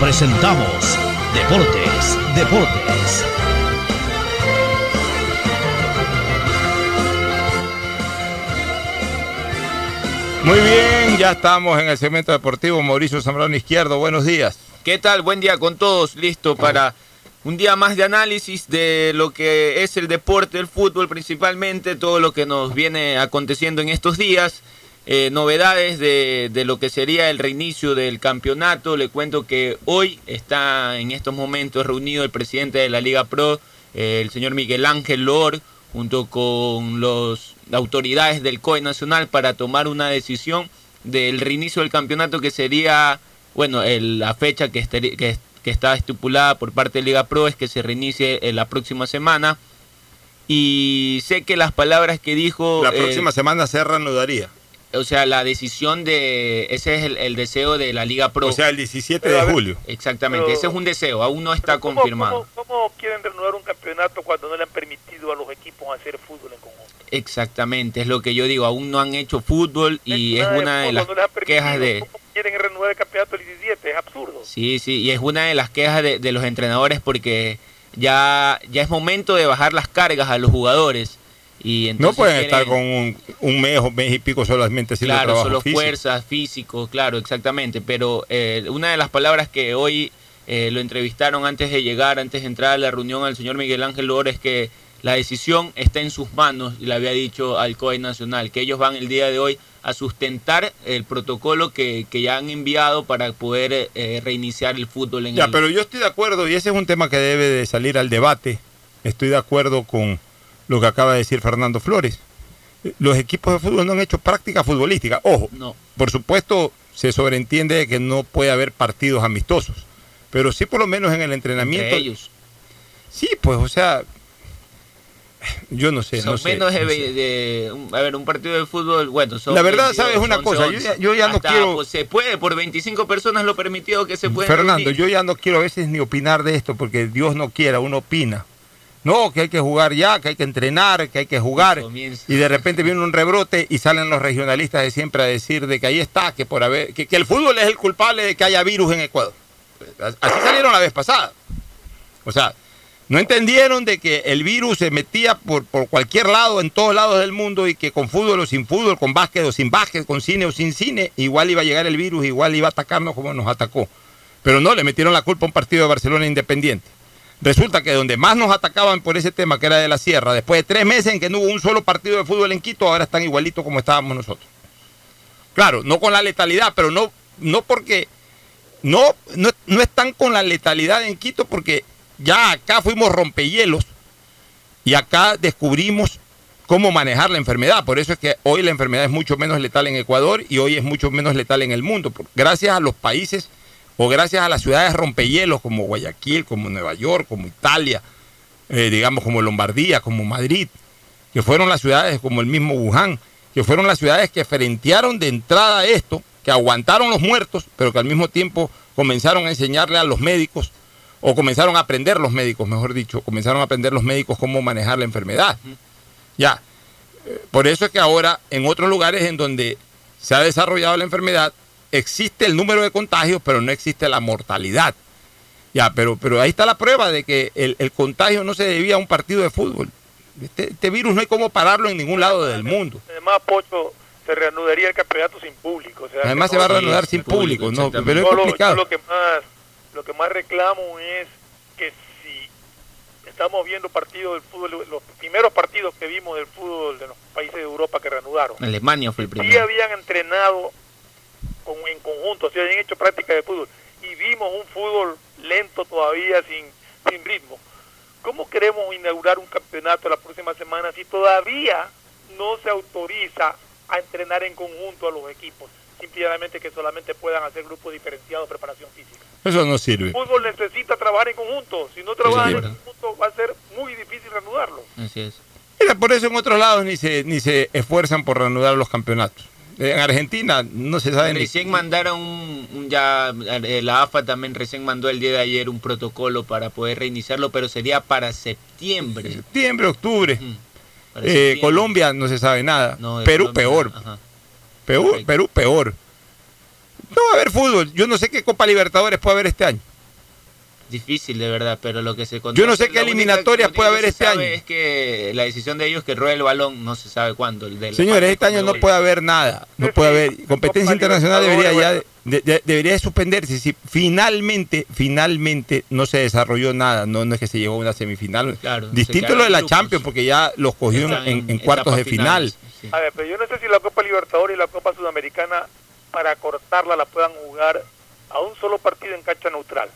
[SPEAKER 1] presentamos Deportes, Deportes.
[SPEAKER 14] Muy bien, ya estamos en el segmento deportivo. Mauricio Zambrano Izquierdo, buenos días.
[SPEAKER 15] ¿Qué tal? Buen día con todos. Listo para un día más de análisis de lo que es el deporte, el fútbol principalmente, todo lo que nos viene aconteciendo en estos días. Eh, novedades de, de lo que sería el reinicio del campeonato. Le cuento que hoy está en estos momentos reunido el presidente de la Liga Pro, eh, el señor Miguel Ángel Lor, junto con las autoridades del COE Nacional para tomar una decisión del reinicio del campeonato que sería, bueno, el- la fecha que, que está estipulada por parte de Liga Pro es que se reinicie en la próxima semana. Y sé que las palabras que dijo...
[SPEAKER 14] La
[SPEAKER 15] eh,
[SPEAKER 14] próxima semana se reanudaría.
[SPEAKER 15] O sea, la decisión de... Ese es el, el deseo de la Liga Pro.
[SPEAKER 14] O sea, el 17
[SPEAKER 6] Pero, a
[SPEAKER 14] de
[SPEAKER 6] ver,
[SPEAKER 14] julio.
[SPEAKER 15] Exactamente,
[SPEAKER 6] pero-
[SPEAKER 15] ese es un deseo, aún no está
[SPEAKER 6] ¿Cómo-
[SPEAKER 15] confirmado.
[SPEAKER 6] ¿cómo, cómo quieren reanudar un campeonato cuando no le han permitido a los equipos hacer fútbol en conjunto?
[SPEAKER 15] Exactamente, es lo que yo digo, aún no han hecho fútbol y es una de las
[SPEAKER 6] no
[SPEAKER 15] quejas de...
[SPEAKER 6] ¿Cómo quieren reanudar el campeonato el 17? Es absurdo.
[SPEAKER 15] Sí, sí, y es una de las quejas de, de los entrenadores porque ya, ya es momento de bajar las cargas a los jugadores. Y
[SPEAKER 14] No pueden
[SPEAKER 15] quieren-
[SPEAKER 14] estar con un, un mes o mes y pico solamente haciendo
[SPEAKER 15] Claro,
[SPEAKER 14] trabajo
[SPEAKER 15] solo
[SPEAKER 14] físico.
[SPEAKER 15] fuerzas, físico, claro, exactamente. Pero eh, una de las palabras que hoy eh, lo entrevistaron antes de llegar, antes de entrar a la reunión al señor Miguel Ángel Lora es que la decisión está en sus manos, y le había dicho al COE Nacional, que ellos van el día de hoy a sustentar el protocolo que, que ya han enviado para poder eh, reiniciar el fútbol en
[SPEAKER 14] Ya,
[SPEAKER 15] el...
[SPEAKER 14] pero yo estoy de acuerdo y ese es un tema que debe de salir al debate. Estoy de acuerdo con lo que acaba de decir Fernando Flores. Los equipos de fútbol no han hecho práctica futbolística. Ojo,
[SPEAKER 15] No.
[SPEAKER 14] por supuesto se sobreentiende que no puede haber partidos amistosos, pero sí por lo menos en el entrenamiento.
[SPEAKER 15] Entre ellos.
[SPEAKER 14] Sí, pues, o sea,
[SPEAKER 2] Yo no sé,
[SPEAKER 15] Son
[SPEAKER 2] no sé.
[SPEAKER 15] menos de,
[SPEAKER 2] no sé.
[SPEAKER 15] de- un- a ver, un partido de fútbol, bueno, son
[SPEAKER 2] La verdad,
[SPEAKER 15] 22,
[SPEAKER 2] ¿sabes una
[SPEAKER 15] 11,
[SPEAKER 2] cosa? Yo
[SPEAKER 15] 11.
[SPEAKER 2] ya- yo ya no quiero-
[SPEAKER 15] pues, se puede, por 25 personas lo permitido que se puede.
[SPEAKER 2] Fernando, yo ya no quiero a veces ni opinar de esto porque Dios no quiera, uno opina. No, que hay que jugar ya, que hay que entrenar, que hay que jugar. Y de repente viene un rebrote y salen los regionalistas de siempre a decir de que ahí está, que por haber, que, que el fútbol es el culpable de que haya virus en Ecuador. Así salieron la vez pasada. O sea, no entendieron de que el virus se metía por, por cualquier lado, en todos lados del mundo, y que con fútbol o sin fútbol, con básquet o sin básquet, con cine o sin cine, igual iba a llegar el virus, igual iba a atacarnos como nos atacó. Pero no, le metieron la culpa a un partido de Barcelona Independiente. Resulta que donde más nos atacaban por ese tema, que era de la sierra, después de tres meses en que no hubo un solo partido de fútbol en Quito, ahora están igualitos como estábamos nosotros. Claro, no con la letalidad, pero no, no porque no, no, no están con la letalidad en Quito porque ya acá fuimos rompehielos y acá descubrimos cómo manejar la enfermedad. Por eso es que hoy la enfermedad es mucho menos letal en Ecuador y hoy es mucho menos letal en el mundo. Gracias a los países o gracias a las ciudades rompehielos como Guayaquil, como Nueva York, como Italia, eh, digamos como Lombardía, como Madrid, que fueron las ciudades como el mismo Wuhan, que fueron las ciudades que frentearon de entrada esto, que aguantaron los muertos, pero que al mismo tiempo comenzaron a enseñarle a los médicos, o comenzaron a aprender los médicos, mejor dicho, comenzaron a aprender los médicos cómo manejar la enfermedad. Ya, eh, por eso es que ahora en otros lugares en donde se ha desarrollado la enfermedad, existe el número de contagios, pero no existe la mortalidad. Ya, pero, pero ahí está la prueba de que el, el contagio no se debía a un partido de fútbol. Este, este virus no hay cómo pararlo en ningún lado del mundo.
[SPEAKER 6] Además, Pocho, se reanudaría el campeonato sin público. o sea,
[SPEAKER 2] Además se va a reanudar sin público, no, pero es
[SPEAKER 6] Yo lo-
[SPEAKER 2] complicado.
[SPEAKER 6] yo lo que más lo que más reclamo es que si estamos viendo partidos del fútbol, los primeros partidos que vimos del fútbol de los países de Europa que reanudaron,
[SPEAKER 15] Alemania fue el
[SPEAKER 6] sí
[SPEAKER 15] primero.
[SPEAKER 6] habían entrenado con- en conjunto, sí habían hecho práctica de fútbol y vimos un fútbol lento todavía sin, sin ritmo. ¿Cómo queremos inaugurar un campeonato la próxima semana si todavía no se autoriza a entrenar en conjunto a los equipos? Simplemente que solamente puedan hacer grupos diferenciados de preparación física.
[SPEAKER 2] Eso no sirve.
[SPEAKER 6] El fútbol necesita trabajar en conjunto. Si no trabajan en conjunto va a ser muy difícil reanudarlo.
[SPEAKER 15] Así es.
[SPEAKER 2] Mira, por eso en otros lados ni se, ni se esfuerzan por reanudar los campeonatos. En Argentina no se sabe ni...
[SPEAKER 15] Recién mandaron un, ya, eh, la AFA también recién mandó el día de ayer un protocolo para poder reiniciarlo, pero sería para septiembre.
[SPEAKER 2] Septiembre, octubre. Eh,
[SPEAKER 15] septiembre.
[SPEAKER 2] Colombia no se sabe nada.
[SPEAKER 15] No,
[SPEAKER 2] Perú
[SPEAKER 15] Colombia,
[SPEAKER 2] peor. Perú, Perú peor. No va a haber fútbol. Yo no sé qué Copa Libertadores puede haber este año.
[SPEAKER 15] Difícil de verdad, pero lo que se
[SPEAKER 2] Yo no sé qué eliminatorias puede haber este año.
[SPEAKER 15] Es que la decisión de ellos que ruede el balón no se sabe cuándo. El de la
[SPEAKER 2] Señores, este año no puede haber nada. No puede haber. Competencia internacional debería ya de- de- de- debería de suspenderse. Si finalmente, finalmente no se desarrolló nada. No, no es que se llegó a una semifinal.
[SPEAKER 15] Claro,
[SPEAKER 2] Distinto lo de la
[SPEAKER 15] grupos.
[SPEAKER 2] Champions, porque ya los cogió en, cuartos de final.
[SPEAKER 6] A ver, pero yo no sé si la Copa Libertadores y la Copa Sudamericana, para cortarla, la puedan jugar a un solo partido en cancha neutral.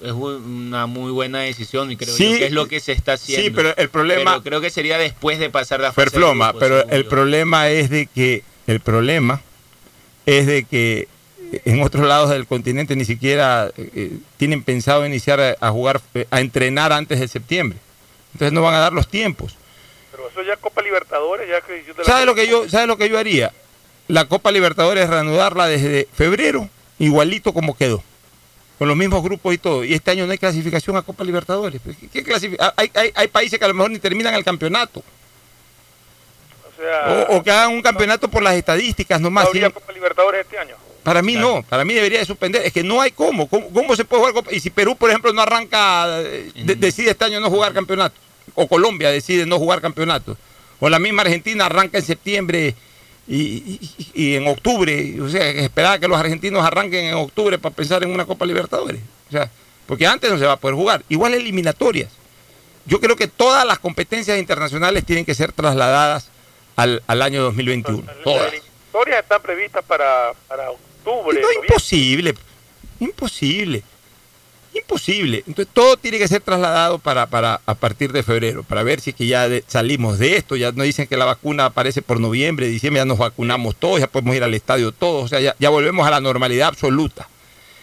[SPEAKER 15] Es un- una muy buena decisión y creo
[SPEAKER 2] Sí,
[SPEAKER 15] yo que es lo que se está haciendo.
[SPEAKER 2] sí, pero el problema-
[SPEAKER 15] Pero creo que sería después de pasar la fase de
[SPEAKER 2] Perfloma,
[SPEAKER 15] grupos,
[SPEAKER 2] pero el
[SPEAKER 15] yo.
[SPEAKER 2] problema es de que el problema es de que en otros lados del continente ni siquiera eh, tienen pensado iniciar a, a jugar, eh, a entrenar antes de septiembre. Entonces no van a dar los tiempos.
[SPEAKER 6] Pero eso ya Copa Libertadores, ya de la
[SPEAKER 2] ¿Sabe lo que yo, sabe lo que yo haría? La Copa Libertadores reanudarla desde febrero, igualito como quedó. Con los mismos grupos y todo. Y este año no hay clasificación a Copa Libertadores. Pues, ¿qué- qué clasifi- hay, hay- hay países que a lo mejor ni terminan el campeonato.
[SPEAKER 6] O sea,
[SPEAKER 2] O, o que hagan un campeonato por las estadísticas nomás.
[SPEAKER 6] ¿no habría Copa Libertadores este año.
[SPEAKER 2] Para mí no, para mí debería de suspender. Es que no hay cómo. ¿Cómo, cómo se puede jugar? Copa? Y si Perú, por ejemplo, no arranca, eh, de- decide este año no jugar campeonato, o Colombia decide no jugar campeonato, o la misma Argentina arranca en septiembre y, y- y en octubre, o sea, esperar que los argentinos arranquen en octubre para pensar en una Copa Libertadores. O sea, porque antes no se va a poder jugar. Igual eliminatorias. Yo creo que todas las competencias internacionales tienen que ser trasladadas al, al año 2021. Todas.
[SPEAKER 6] Las historias están previstas para, para octubre.
[SPEAKER 2] No,
[SPEAKER 6] noviembre.
[SPEAKER 2] imposible. Imposible. Imposible. Entonces todo tiene que ser trasladado para, para a partir de febrero, para ver si es que ya salimos de esto. Ya no dicen que la vacuna aparece por noviembre, diciembre, ya nos vacunamos todos, ya podemos ir al estadio todos, o sea, ya, ya volvemos a la normalidad absoluta.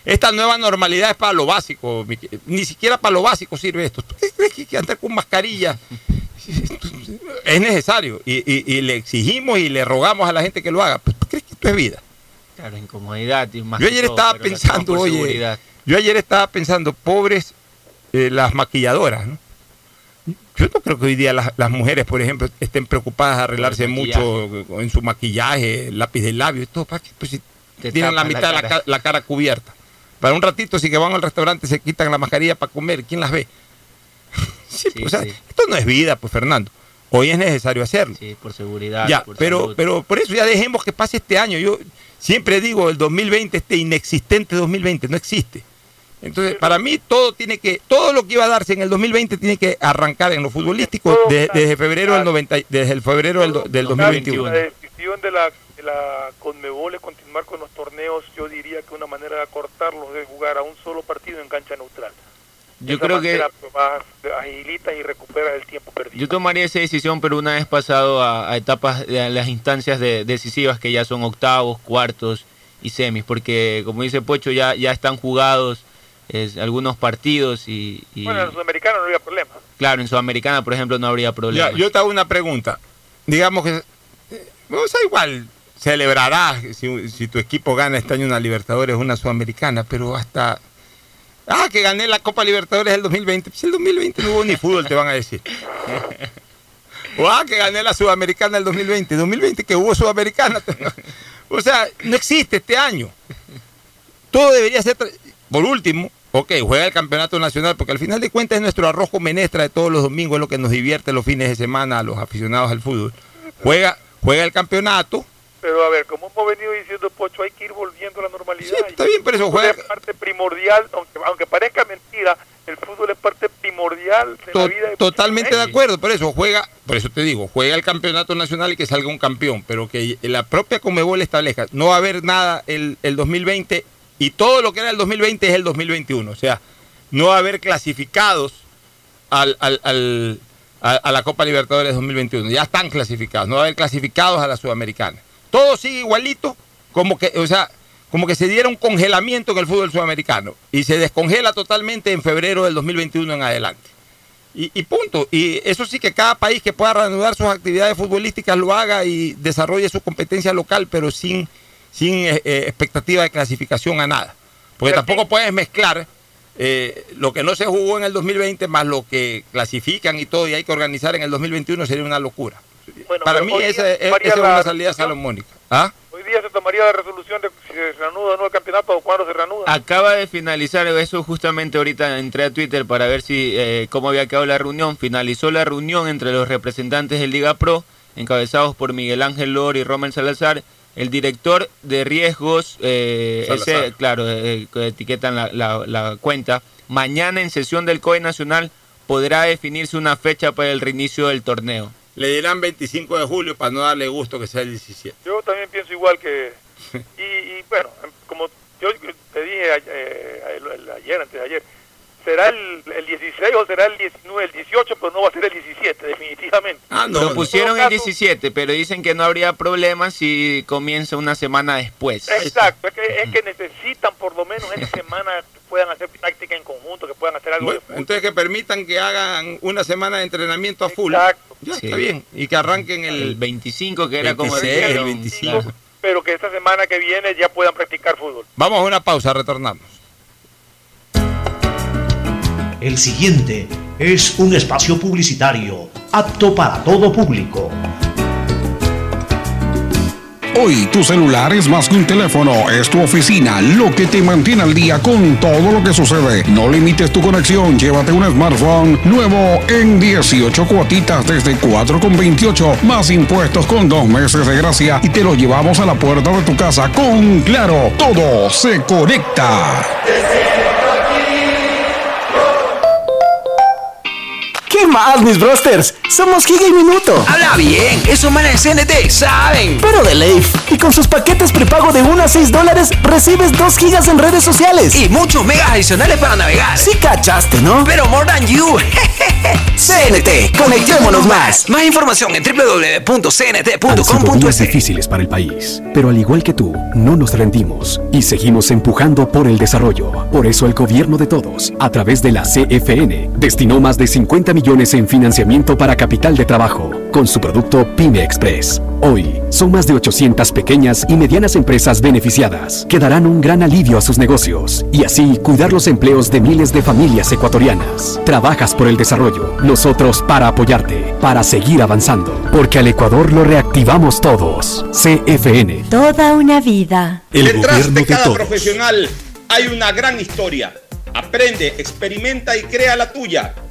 [SPEAKER 2] Esta nueva normalidad es para lo básico, ni siquiera para lo básico sirve esto. ¿Tú crees que andar con mascarilla? Es necesario. Y, y- le exigimos y le rogamos a la gente que lo haga. Pues, ¿tú crees que esto es vida?
[SPEAKER 15] Claro, incomodidad y más
[SPEAKER 2] Yo
[SPEAKER 15] que
[SPEAKER 2] ayer
[SPEAKER 15] todo,
[SPEAKER 2] estaba pensando, oye,
[SPEAKER 15] seguridad.
[SPEAKER 2] yo ayer estaba pensando, pobres eh, las maquilladoras, ¿no? Yo no creo que hoy día las, las mujeres, por ejemplo, estén preocupadas de arreglarse mucho en su maquillaje, lápiz de labio y todo, ¿para qué? Pues si tienen la mitad de la,
[SPEAKER 15] cara.
[SPEAKER 2] ca- la cara cubierta. Para un ratito, si que van al restaurante se quitan la mascarilla para comer, ¿quién las ve? Sí, pues, o sea, esto no es vida, pues Fernando. Hoy es necesario hacerlo.
[SPEAKER 15] Sí, por seguridad.
[SPEAKER 2] Ya,
[SPEAKER 15] por
[SPEAKER 2] pero,
[SPEAKER 15] salud.
[SPEAKER 2] pero por eso ya dejemos que pase este año. Yo siempre digo, el 2020, este inexistente 2020, no existe. Entonces, para mí todo tiene que, todo lo que iba a darse en el 2020 tiene que arrancar en lo futbolístico de- desde febrero del 90, y- desde el febrero del 2021.
[SPEAKER 6] La decisión de la, de la Conmebol es continuar con los torneos, yo diría que una manera de acortarlos es jugar a un solo partido en cancha neutral.
[SPEAKER 15] Yo creo que
[SPEAKER 6] pues, agilitas y recuperas el tiempo perdido.
[SPEAKER 15] yo tomaría esa decisión, pero una vez pasado a, a etapas, de a las instancias de- decisivas que ya son octavos, cuartos y semis, porque como dice Pocho, ya, ya están jugados es, algunos partidos y, y,
[SPEAKER 6] Bueno, en el sudamericano no había problema.
[SPEAKER 15] claro, en Sudamericana, por ejemplo, no habría problema.
[SPEAKER 2] Ya, yo te hago una pregunta. Digamos que, eh, o sea, igual celebrarás si, si tu equipo gana este año una Libertadores, una Sudamericana, pero hasta... Ah, que gané la Copa Libertadores el 2020. Pues el 2020 no hubo ni fútbol, te van a decir. O ah, que gané la Sudamericana el 2020. 2020 que hubo Sudamericana. O sea, no existe este año. Todo debería ser... Por último, ok, juega el campeonato nacional, porque al final de cuentas es nuestro arroz con menestra de todos los domingos, es lo que nos divierte los fines de semana a los aficionados al fútbol. Juega, juega el campeonato,
[SPEAKER 6] Pero a ver, como hemos venido diciendo, Pocho, hay que ir volviendo a la normalidad.
[SPEAKER 2] está bien, pero eso juega-
[SPEAKER 6] Es parte primordial, aunque, aunque parezca mentira, el fútbol es parte primordial de la vida de
[SPEAKER 2] totalmente de acuerdo, por eso juega, por eso te digo, juega el campeonato nacional y que salga un campeón, pero que la propia Comebol establezca, no va a haber nada el, el 2020 y todo lo que era el 2020 es el 2021, o sea, no va a haber clasificados al, al- al- a, a la Copa Libertadores 2021, ya están clasificados, no va a haber clasificados a la Sudamericana. Todo sigue igualito, como que, o sea, como que se diera un congelamiento en el fútbol sudamericano y se descongela totalmente en febrero del 2021 en adelante. Y, y punto. Y eso sí que cada país que pueda reanudar sus actividades futbolísticas lo haga y desarrolle su competencia local, pero sin, sin eh, eh, expectativa de clasificación a nada. Porque tampoco puedes mezclar eh, lo que no se jugó en el 2020 más lo que clasifican y todo y hay que organizar en el 2021 sería una locura.
[SPEAKER 6] Bueno,
[SPEAKER 2] Para mí esa, es- esa una salida salomónica. ¿Ah?
[SPEAKER 6] Hoy día se tomaría la resolución de si se reanuda o no el campeonato o cuándo se reanuda.
[SPEAKER 15] Acaba de finalizar eso justamente ahorita entré a Twitter para ver si eh, cómo había quedado la reunión. Finalizó la reunión entre los representantes del Liga Pro, encabezados por Miguel Ángel Lor y Roman Salazar. El director de riesgos, eh, ese, claro, eh, que etiquetan la, la- la cuenta. Mañana en sesión del COE Nacional podrá definirse una fecha para el reinicio del torneo.
[SPEAKER 2] Le dirán 25 de julio para no darle gusto que sea el 17.
[SPEAKER 6] Yo también pienso igual que... Y, y, bueno, como yo te dije a- eh, ayer, antes de ayer, será el, el 16 o será el 19, el 18, pero no va a ser el 17, definitivamente.
[SPEAKER 2] Ah,
[SPEAKER 15] Propusieron
[SPEAKER 6] En todo
[SPEAKER 15] el 17, pero dicen que no habría problema si comienza una semana después.
[SPEAKER 6] Exacto, es que, es que necesitan por lo menos esa semana puedan hacer práctica en conjunto, que puedan hacer algo
[SPEAKER 2] Bueno,
[SPEAKER 6] de fútbol.
[SPEAKER 2] entonces que permitan que hagan una semana de entrenamiento a full. Ya
[SPEAKER 15] Sí.
[SPEAKER 2] está bien. Y que arranquen el,
[SPEAKER 15] El 25, que era como
[SPEAKER 2] 26, el
[SPEAKER 15] dijeron,
[SPEAKER 2] 25.
[SPEAKER 15] claro.
[SPEAKER 6] pero que esta semana que viene ya puedan practicar fútbol.
[SPEAKER 2] Vamos a una pausa, retornamos.
[SPEAKER 1] El siguiente es un espacio publicitario apto para todo público.
[SPEAKER 8] Hoy tu celular es más que un teléfono, es tu oficina, lo que te mantiene al día con todo lo que sucede. No limites tu conexión, llévate un smartphone nuevo en 18 cuotitas desde 4,28 más impuestos con dos meses de gracia y te lo llevamos a la puerta de tu casa con Claro. Todo se conecta.
[SPEAKER 16] Más, mis brosters? Somos Giga y Minuto.
[SPEAKER 17] Habla bien, esos manes de CNT saben.
[SPEAKER 16] Pero de Leif. Y con sus paquetes prepago de 1 a 6 dólares, recibes 2 gigas en redes sociales.
[SPEAKER 17] Y muchos megas adicionales para navegar.
[SPEAKER 16] Sí cachaste, ¿no?
[SPEAKER 17] Pero more than you.
[SPEAKER 16] CNT, conectémonos más.
[SPEAKER 17] Más información en
[SPEAKER 9] Han sido días
[SPEAKER 17] www.cnt.com.es.
[SPEAKER 9] difíciles para el país, pero al igual que tú, no nos rendimos y seguimos empujando por el desarrollo. Por eso el gobierno de todos, a través de la CFN, destinó más de 50 millones opciones en financiamiento para capital de trabajo con su producto Pyme Express. Hoy, son más de 800 pequeñas y medianas empresas beneficiadas que darán un gran alivio a sus negocios y así cuidar los empleos de miles de familias ecuatorianas. Trabajas por el desarrollo, nosotros para apoyarte, para seguir avanzando, porque al Ecuador lo reactivamos todos. CFN.
[SPEAKER 18] Toda una vida.
[SPEAKER 9] El
[SPEAKER 2] Detrás
[SPEAKER 9] gobierno
[SPEAKER 2] de
[SPEAKER 9] de
[SPEAKER 2] cada
[SPEAKER 9] todos.
[SPEAKER 2] profesional hay una gran historia. Aprende, experimenta y crea la tuya.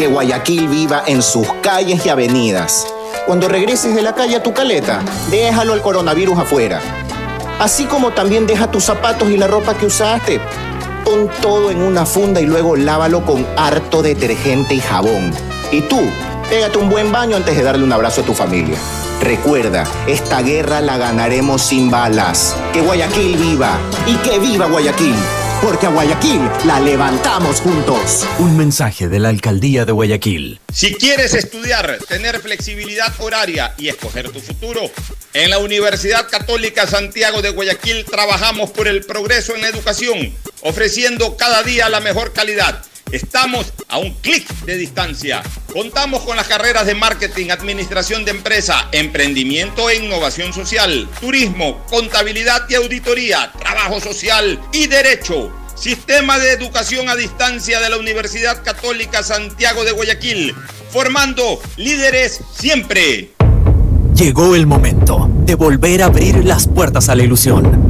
[SPEAKER 11] Que Guayaquil viva en sus calles y avenidas. Cuando regreses de la calle a tu caleta, déjalo el coronavirus afuera. Así como también deja tus zapatos y la ropa que usaste. Pon todo en una funda y luego lávalo con harto detergente y jabón. Y tú, pégate un buen baño antes de darle un abrazo a tu familia. Recuerda, esta guerra la ganaremos sin balas. Que Guayaquil viva y que viva Guayaquil. Porque a Guayaquil la levantamos juntos.
[SPEAKER 19] Un mensaje de la Alcaldía de Guayaquil.
[SPEAKER 2] Si quieres estudiar, tener flexibilidad horaria y escoger tu futuro, en la Universidad Católica Santiago de Guayaquil trabajamos por el progreso en la educación, ofreciendo cada día la mejor calidad. Estamos a un clic de distancia. Contamos con las carreras de marketing, administración de empresa, emprendimiento e innovación social, turismo, contabilidad y auditoría, trabajo social y derecho. Sistema de educación a distancia de la Universidad Católica Santiago de Guayaquil, formando líderes siempre.
[SPEAKER 19] Llegó el momento de volver a abrir las puertas a la ilusión,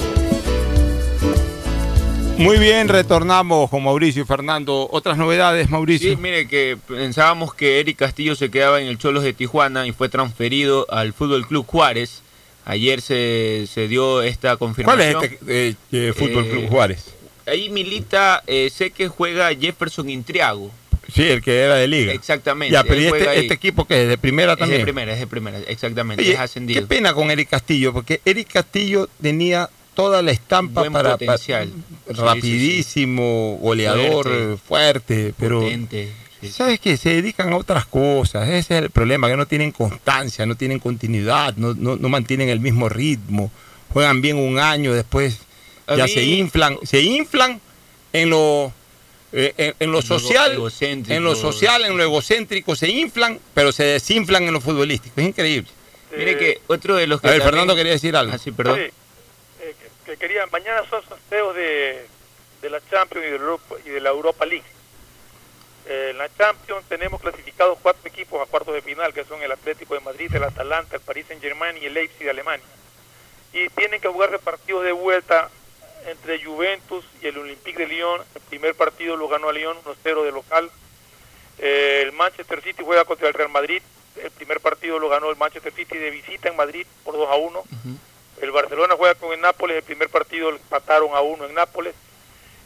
[SPEAKER 20] Muy bien, retornamos con Mauricio y Fernando. Otras novedades, Mauricio.
[SPEAKER 15] Sí, mire que pensábamos que Eric Castillo se quedaba en el Cholos de Tijuana y fue transferido al Fútbol Club Juárez. Ayer se, se dio esta confirmación.
[SPEAKER 20] ¿Cuál es este eh, eh, Fútbol Club Juárez?
[SPEAKER 15] Ahí milita, eh, sé que juega Jefferson Intriago.
[SPEAKER 2] Sí, el que era de liga.
[SPEAKER 15] Exactamente.
[SPEAKER 2] Ya, pero
[SPEAKER 15] él
[SPEAKER 2] ¿y
[SPEAKER 15] juega
[SPEAKER 2] este, este equipo que es de primera
[SPEAKER 15] Es
[SPEAKER 2] también.
[SPEAKER 15] de primera, es de primera, exactamente.
[SPEAKER 2] Oye,
[SPEAKER 15] es ascendido.
[SPEAKER 2] Qué pena con Eric Castillo, porque Eric Castillo tenía toda la estampa
[SPEAKER 15] Buen
[SPEAKER 2] para,
[SPEAKER 15] potencial.
[SPEAKER 2] para-
[SPEAKER 15] Sí,
[SPEAKER 2] rapidísimo, goleador,
[SPEAKER 15] Fuerte.
[SPEAKER 2] fuerte, pero
[SPEAKER 15] Potente,
[SPEAKER 2] ¿sabes qué? Se dedican a otras cosas, ese es el problema, que no tienen constancia, no tienen continuidad, no, no, no mantienen el mismo ritmo, juegan bien un año, después
[SPEAKER 15] A
[SPEAKER 2] ya
[SPEAKER 15] mí-
[SPEAKER 2] se inflan, se inflan en lo eh, en, en lo
[SPEAKER 15] En
[SPEAKER 2] social, en lo social, en lo egocéntrico, se inflan, pero se desinflan en lo futbolístico. Es increíble.
[SPEAKER 15] Mire que otro de los que
[SPEAKER 2] A ver,
[SPEAKER 15] también-
[SPEAKER 2] Fernando quería decir algo.
[SPEAKER 15] Ah, sí, perdón.
[SPEAKER 6] Sí, eh, que, que quería, mañana son sorteos de, de la Champions y de, la Europa, League. Eh, en la Champions tenemos clasificados cuatro equipos a cuartos de final, que son el Atlético de Madrid, el Atalanta, el Paris Saint Germain y el Leipzig de Alemania. Y tienen que jugarse partidos de vuelta entre Juventus y el Olympique de Lyon. El primer partido lo ganó a Lyon 1-0 de local. Eh, el Manchester City juega contra el Real Madrid. El primer partido lo ganó el Manchester City de visita en Madrid por 2 a 1. El Barcelona juega con el Nápoles. El primer partido lo empataron a 1 en Nápoles.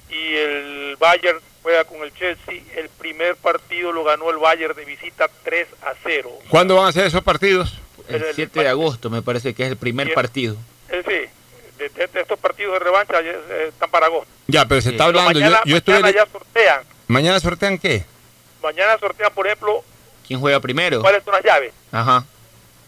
[SPEAKER 6] Y el Bayern juega con el Chelsea. El primer partido lo ganó el Bayern de visita 3 a 0.
[SPEAKER 2] ¿Cuándo van a ser esos partidos?
[SPEAKER 15] El 7 de agosto me parece que es el primer partido.
[SPEAKER 6] De, de- de estos partidos de revancha ya, eh, están para agosto.
[SPEAKER 2] Ya, pero se está hablando.
[SPEAKER 6] mañana,
[SPEAKER 2] yo, estuve.
[SPEAKER 6] mañana ya sortean.
[SPEAKER 2] ¿Mañana sortean qué?
[SPEAKER 6] Mañana sortean, por ejemplo,
[SPEAKER 15] ¿Quién juega primero?
[SPEAKER 6] cuáles son las llaves.
[SPEAKER 15] Ajá.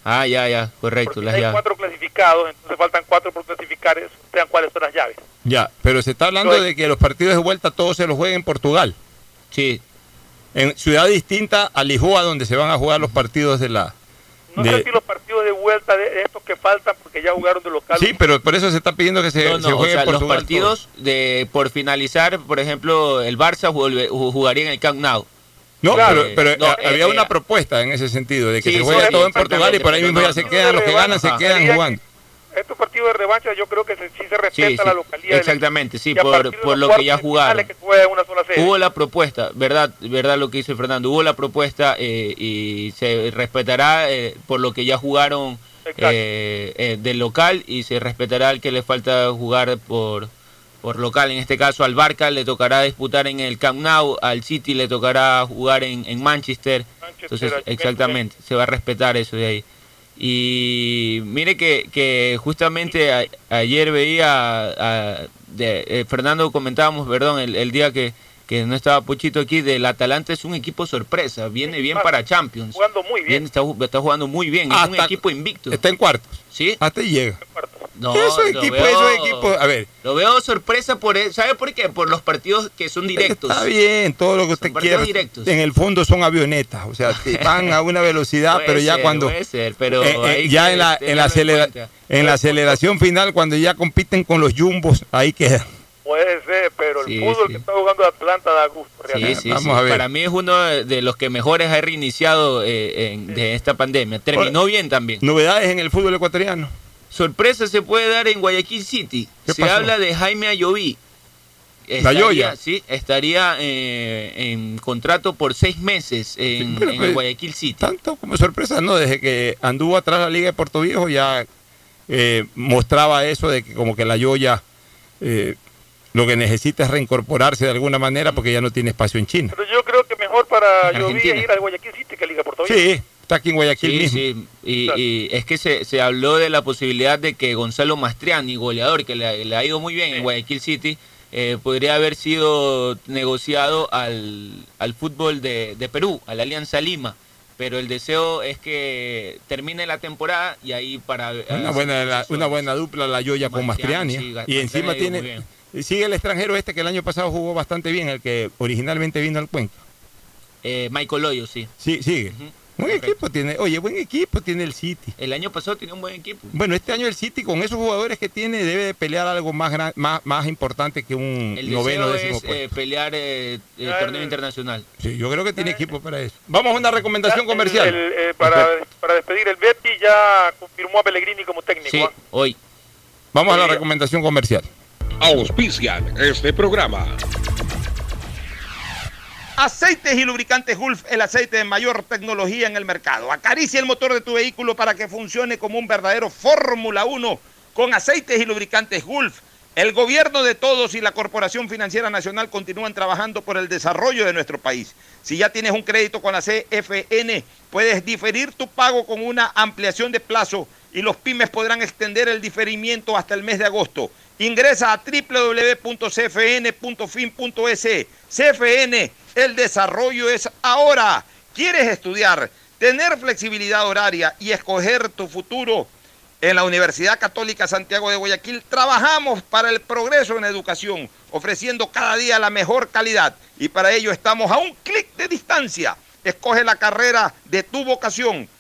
[SPEAKER 15] Ah, ya, ya, correcto, las
[SPEAKER 6] Hay
[SPEAKER 15] llaves.
[SPEAKER 6] cuatro clasificados, entonces faltan cuatro por clasificar. Sortean cuáles son las llaves.
[SPEAKER 2] Ya, pero se está hablando de que los partidos de vuelta todos se los jueguen en Portugal.
[SPEAKER 15] Sí.
[SPEAKER 2] En ciudad distinta a Lisboa, donde se van a jugar los partidos de la.
[SPEAKER 6] No
[SPEAKER 2] de-
[SPEAKER 6] sé si los partidos de vuelta de estos que faltan, porque ya jugaron de local.
[SPEAKER 2] Sí, pero por eso se está pidiendo que se,
[SPEAKER 15] No,
[SPEAKER 2] se
[SPEAKER 15] no, o
[SPEAKER 2] juegue
[SPEAKER 15] sea,
[SPEAKER 2] en
[SPEAKER 15] los partidos de por finalizar, por ejemplo, el Barça jugaría en el Camp Nou.
[SPEAKER 2] No,
[SPEAKER 15] Claro.
[SPEAKER 2] pero, pero
[SPEAKER 15] No,
[SPEAKER 2] a-
[SPEAKER 15] eh,
[SPEAKER 2] había
[SPEAKER 15] eh,
[SPEAKER 2] una propuesta en ese sentido, de que
[SPEAKER 15] Sí,
[SPEAKER 2] se
[SPEAKER 15] sí,
[SPEAKER 2] todo en Portugal y por ahí mismo ya se quedan, los que ganan se quedan jugando.
[SPEAKER 6] Estos partidos de revancha yo creo que se- sí se respeta
[SPEAKER 15] Sí, sí,
[SPEAKER 6] la localidad.
[SPEAKER 15] exactamente, sí, por, por lo que ya jugaron.
[SPEAKER 6] que juega una sola.
[SPEAKER 15] Hubo la propuesta, verdad, verdad lo que dice Fernando, hubo la propuesta eh, y se respetará eh, por lo que ya jugaron eh, eh, del local y se respetará el que le falta jugar por, por local. En este caso al Barca le tocará disputar en el Camp Nou, al City le tocará jugar en, en Manchester. Entonces, exactamente, se va a respetar eso de ahí. Y mire que, que justamente a- ayer veía, a- de, eh, Fernando comentábamos, perdón, el, el día que, que no estaba Pochito aquí, del Atalanta es un equipo sorpresa, viene bien para Champions.
[SPEAKER 6] Jugando muy bien.
[SPEAKER 15] Bien, está, ju- está jugando muy bien, es un
[SPEAKER 2] Hasta-
[SPEAKER 15] equipo invicto.
[SPEAKER 2] Está en cuartos.
[SPEAKER 15] ¿Sí?
[SPEAKER 2] Hasta ahí llega.
[SPEAKER 15] No,
[SPEAKER 2] equipos,
[SPEAKER 15] veo-
[SPEAKER 2] esos equipos, a ver,
[SPEAKER 15] Lo veo sorpresa por, ¿sabe por qué? Por los partidos que son directos.
[SPEAKER 2] está bien, todo lo que usted
[SPEAKER 15] partidos
[SPEAKER 2] quiera.
[SPEAKER 15] directos.
[SPEAKER 2] En el fondo son avionetas, o sea, van a una velocidad,
[SPEAKER 15] Puede
[SPEAKER 2] pero ya
[SPEAKER 15] ser,
[SPEAKER 2] cuando
[SPEAKER 15] puede ser, pero
[SPEAKER 2] eh, eh, ya en la en la,
[SPEAKER 15] en
[SPEAKER 2] acelera-
[SPEAKER 15] cuenta.
[SPEAKER 2] en la aceleración final cuando ya compiten con los jumbos, ahí queda.
[SPEAKER 6] Puede ser, pero
[SPEAKER 15] Sí,
[SPEAKER 6] el fútbol
[SPEAKER 15] sí.
[SPEAKER 6] que está jugando Atlanta da gusto.
[SPEAKER 15] Sí,
[SPEAKER 6] realmente.
[SPEAKER 15] sí, sí. Para mí es uno de de los que mejores ha reiniciado eh, en- de esta pandemia. Terminó bien también.
[SPEAKER 2] Novedades en el fútbol ecuatoriano.
[SPEAKER 15] Sorpresa se puede dar en Guayaquil City.
[SPEAKER 2] ¿Qué
[SPEAKER 15] Se
[SPEAKER 2] pasó?
[SPEAKER 15] habla de Jaime Ayoví.
[SPEAKER 2] La Yoya.
[SPEAKER 15] Sí, estaría eh, en contrato por seis meses en, Guayaquil City.
[SPEAKER 2] Tanto como sorpresa, no, desde que anduvo atrás la Liga de Puerto Viejo ya eh, mostraba eso de que como que la Yoya eh, lo que necesita es reincorporarse de alguna manera porque ya no tiene espacio en China.
[SPEAKER 6] Pero yo creo que mejor para Lloví
[SPEAKER 15] Argentina.
[SPEAKER 6] ir al Guayaquil City que Liga Puerto Rico.
[SPEAKER 2] Sí, está aquí en Guayaquil
[SPEAKER 15] Sí,
[SPEAKER 2] mismo.
[SPEAKER 15] sí, y, y es que se, se habló de la posibilidad de que Gonzalo Mastriani, goleador, que le, le ha ido muy bien en Guayaquil City, eh, podría haber sido negociado al, al fútbol de, de Perú, a la Alianza Lima. Pero el deseo es que termine la temporada y ahí para...
[SPEAKER 2] Una buena, la- una buena dupla la Yoya con
[SPEAKER 15] Mastriani,
[SPEAKER 2] ¿eh? y encima tiene sigue el extranjero este que el año pasado jugó bastante bien, el que originalmente vino al Cuenca.
[SPEAKER 15] Eh, Michael Loyo, sí.
[SPEAKER 2] Sí, sigue. Buen equipo tiene, oye, buen equipo tiene el City.
[SPEAKER 15] El año pasado tenía un buen equipo.
[SPEAKER 2] Bueno, este año el City con esos jugadores que tiene debe de pelear algo más gran- más, más importante que un
[SPEAKER 15] El
[SPEAKER 2] noveno
[SPEAKER 15] deseo
[SPEAKER 2] décimo
[SPEAKER 15] es
[SPEAKER 2] puesto.
[SPEAKER 15] eh, pelear eh, el torneo internacional.
[SPEAKER 2] Sí, yo creo que tiene equipo para eso. Vamos a una recomendación comercial.
[SPEAKER 6] El- eh, para, para despedir, el Betty ya confirmó a Pellegrini como técnico.
[SPEAKER 2] Sí,
[SPEAKER 6] ¿ah?
[SPEAKER 15] hoy.
[SPEAKER 2] Vamos a la recomendación comercial.
[SPEAKER 8] Auspician este programa.
[SPEAKER 3] Aceites y lubricantes Gulf, el aceite de mayor tecnología en el mercado. Acaricia el motor de tu vehículo para que funcione como un verdadero Fórmula 1 con aceites y lubricantes Gulf.
[SPEAKER 2] El gobierno de todos y la Corporación Financiera Nacional continúan trabajando por el desarrollo de nuestro país. Si ya tienes un crédito con la CFN, puedes diferir tu pago con una ampliación de plazo y los pymes podrán extender el diferimiento hasta el mes de agosto. Ingresa a www.cfn.fin.es. CFN, el desarrollo es ahora. ¿Quieres estudiar, tener flexibilidad horaria y escoger tu futuro? En la Universidad Católica Santiago de Guayaquil trabajamos para el progreso en educación, ofreciendo cada día la mejor calidad y para ello estamos a un clic de distancia. Escoge la carrera de tu vocación.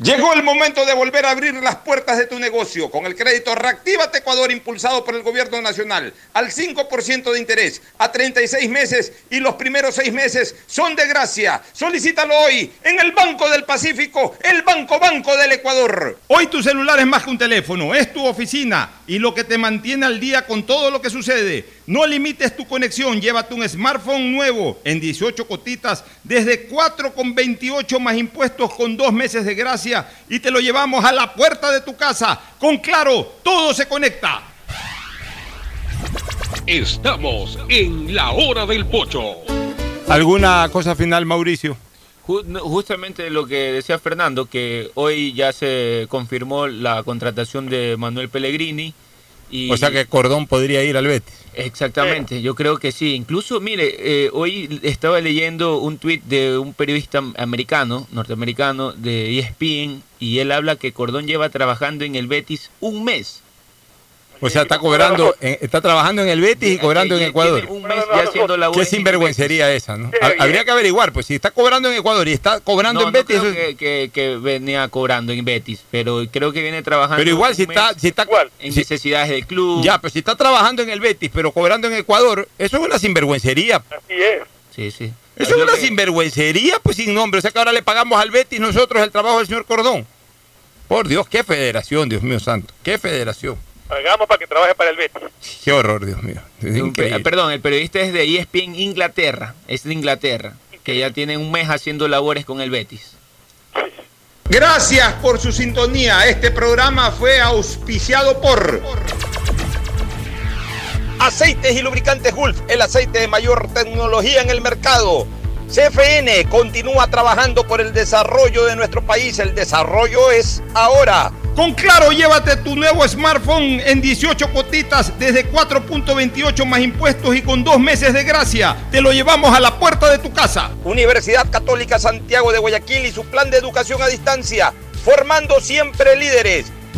[SPEAKER 2] Llegó el momento de volver a abrir las puertas de tu negocio con el crédito Reactívate Ecuador impulsado por el gobierno nacional al 5% de interés a 36 meses y los primeros 6 meses son de gracia. Solicítalo hoy en el Banco del Pacífico, el Banco Banco del Ecuador.
[SPEAKER 21] Hoy tu celular es más que un teléfono, es tu oficina y lo que te mantiene al día con todo lo que sucede. No limites tu conexión, llévate un smartphone nuevo en 18 cotitas desde 4,28 más impuestos con dos meses de gracia y te lo llevamos a la puerta de tu casa. Con Claro, todo se conecta.
[SPEAKER 22] Estamos en la hora del pocho.
[SPEAKER 21] ¿Alguna cosa final, Mauricio?
[SPEAKER 15] Justamente lo que decía Fernando, que hoy ya se confirmó la contratación de Manuel Pellegrini. Y
[SPEAKER 21] O sea que Cordón podría ir al Betis.
[SPEAKER 15] Exactamente, yo creo que sí. Incluso, mire, eh, hoy estaba leyendo un tuit de un periodista americano, norteamericano, de ESPN, y él habla que Cordón lleva trabajando en el Betis un mes.
[SPEAKER 21] O sea, está cobrando, en- está trabajando en el Betis y cobrando en Ecuador.
[SPEAKER 15] un mes ya haciendo
[SPEAKER 21] Qué sinvergüencería esa, ¿no? Habría que averiguar, pues si está cobrando en Ecuador y está cobrando
[SPEAKER 15] No,
[SPEAKER 21] en
[SPEAKER 15] no
[SPEAKER 21] Betis,
[SPEAKER 15] creo
[SPEAKER 21] eso es-
[SPEAKER 15] que, que- que venía cobrando en Betis, pero creo que viene trabajando.
[SPEAKER 21] pero igual si está, si está
[SPEAKER 15] en
[SPEAKER 21] si-
[SPEAKER 15] necesidades del club.
[SPEAKER 21] ya, pero si está trabajando en el Betis, pero cobrando en Ecuador, eso es una sinvergüencería.
[SPEAKER 6] Así es.
[SPEAKER 15] Sí, sí.
[SPEAKER 21] Eso es una sinvergüencería, pues sin nombre. O sea que ahora le pagamos al Betis nosotros el trabajo del señor Cordón. Por Dios, qué federación, Dios mío santo. Qué federación.
[SPEAKER 6] Pagamos para que trabaje para el Betis.
[SPEAKER 21] Qué horror, Dios mío. Es
[SPEAKER 15] perdón, el periodista es de ESPN Inglaterra, es de Inglaterra, que ya tiene un mes haciendo labores con el Betis.
[SPEAKER 2] Gracias por su sintonía. Este programa fue auspiciado por Aceites y Lubricantes Gulf, el aceite de mayor tecnología en el mercado. CFN continúa trabajando por el desarrollo de nuestro país. El desarrollo es ahora.
[SPEAKER 21] Con Claro, llévate tu nuevo smartphone en 18 cotitas desde 4.28 más impuestos y con dos meses de gracia. Te lo llevamos a la puerta de tu casa.
[SPEAKER 2] Universidad Católica Santiago de Guayaquil y su plan de educación a distancia, formando siempre líderes.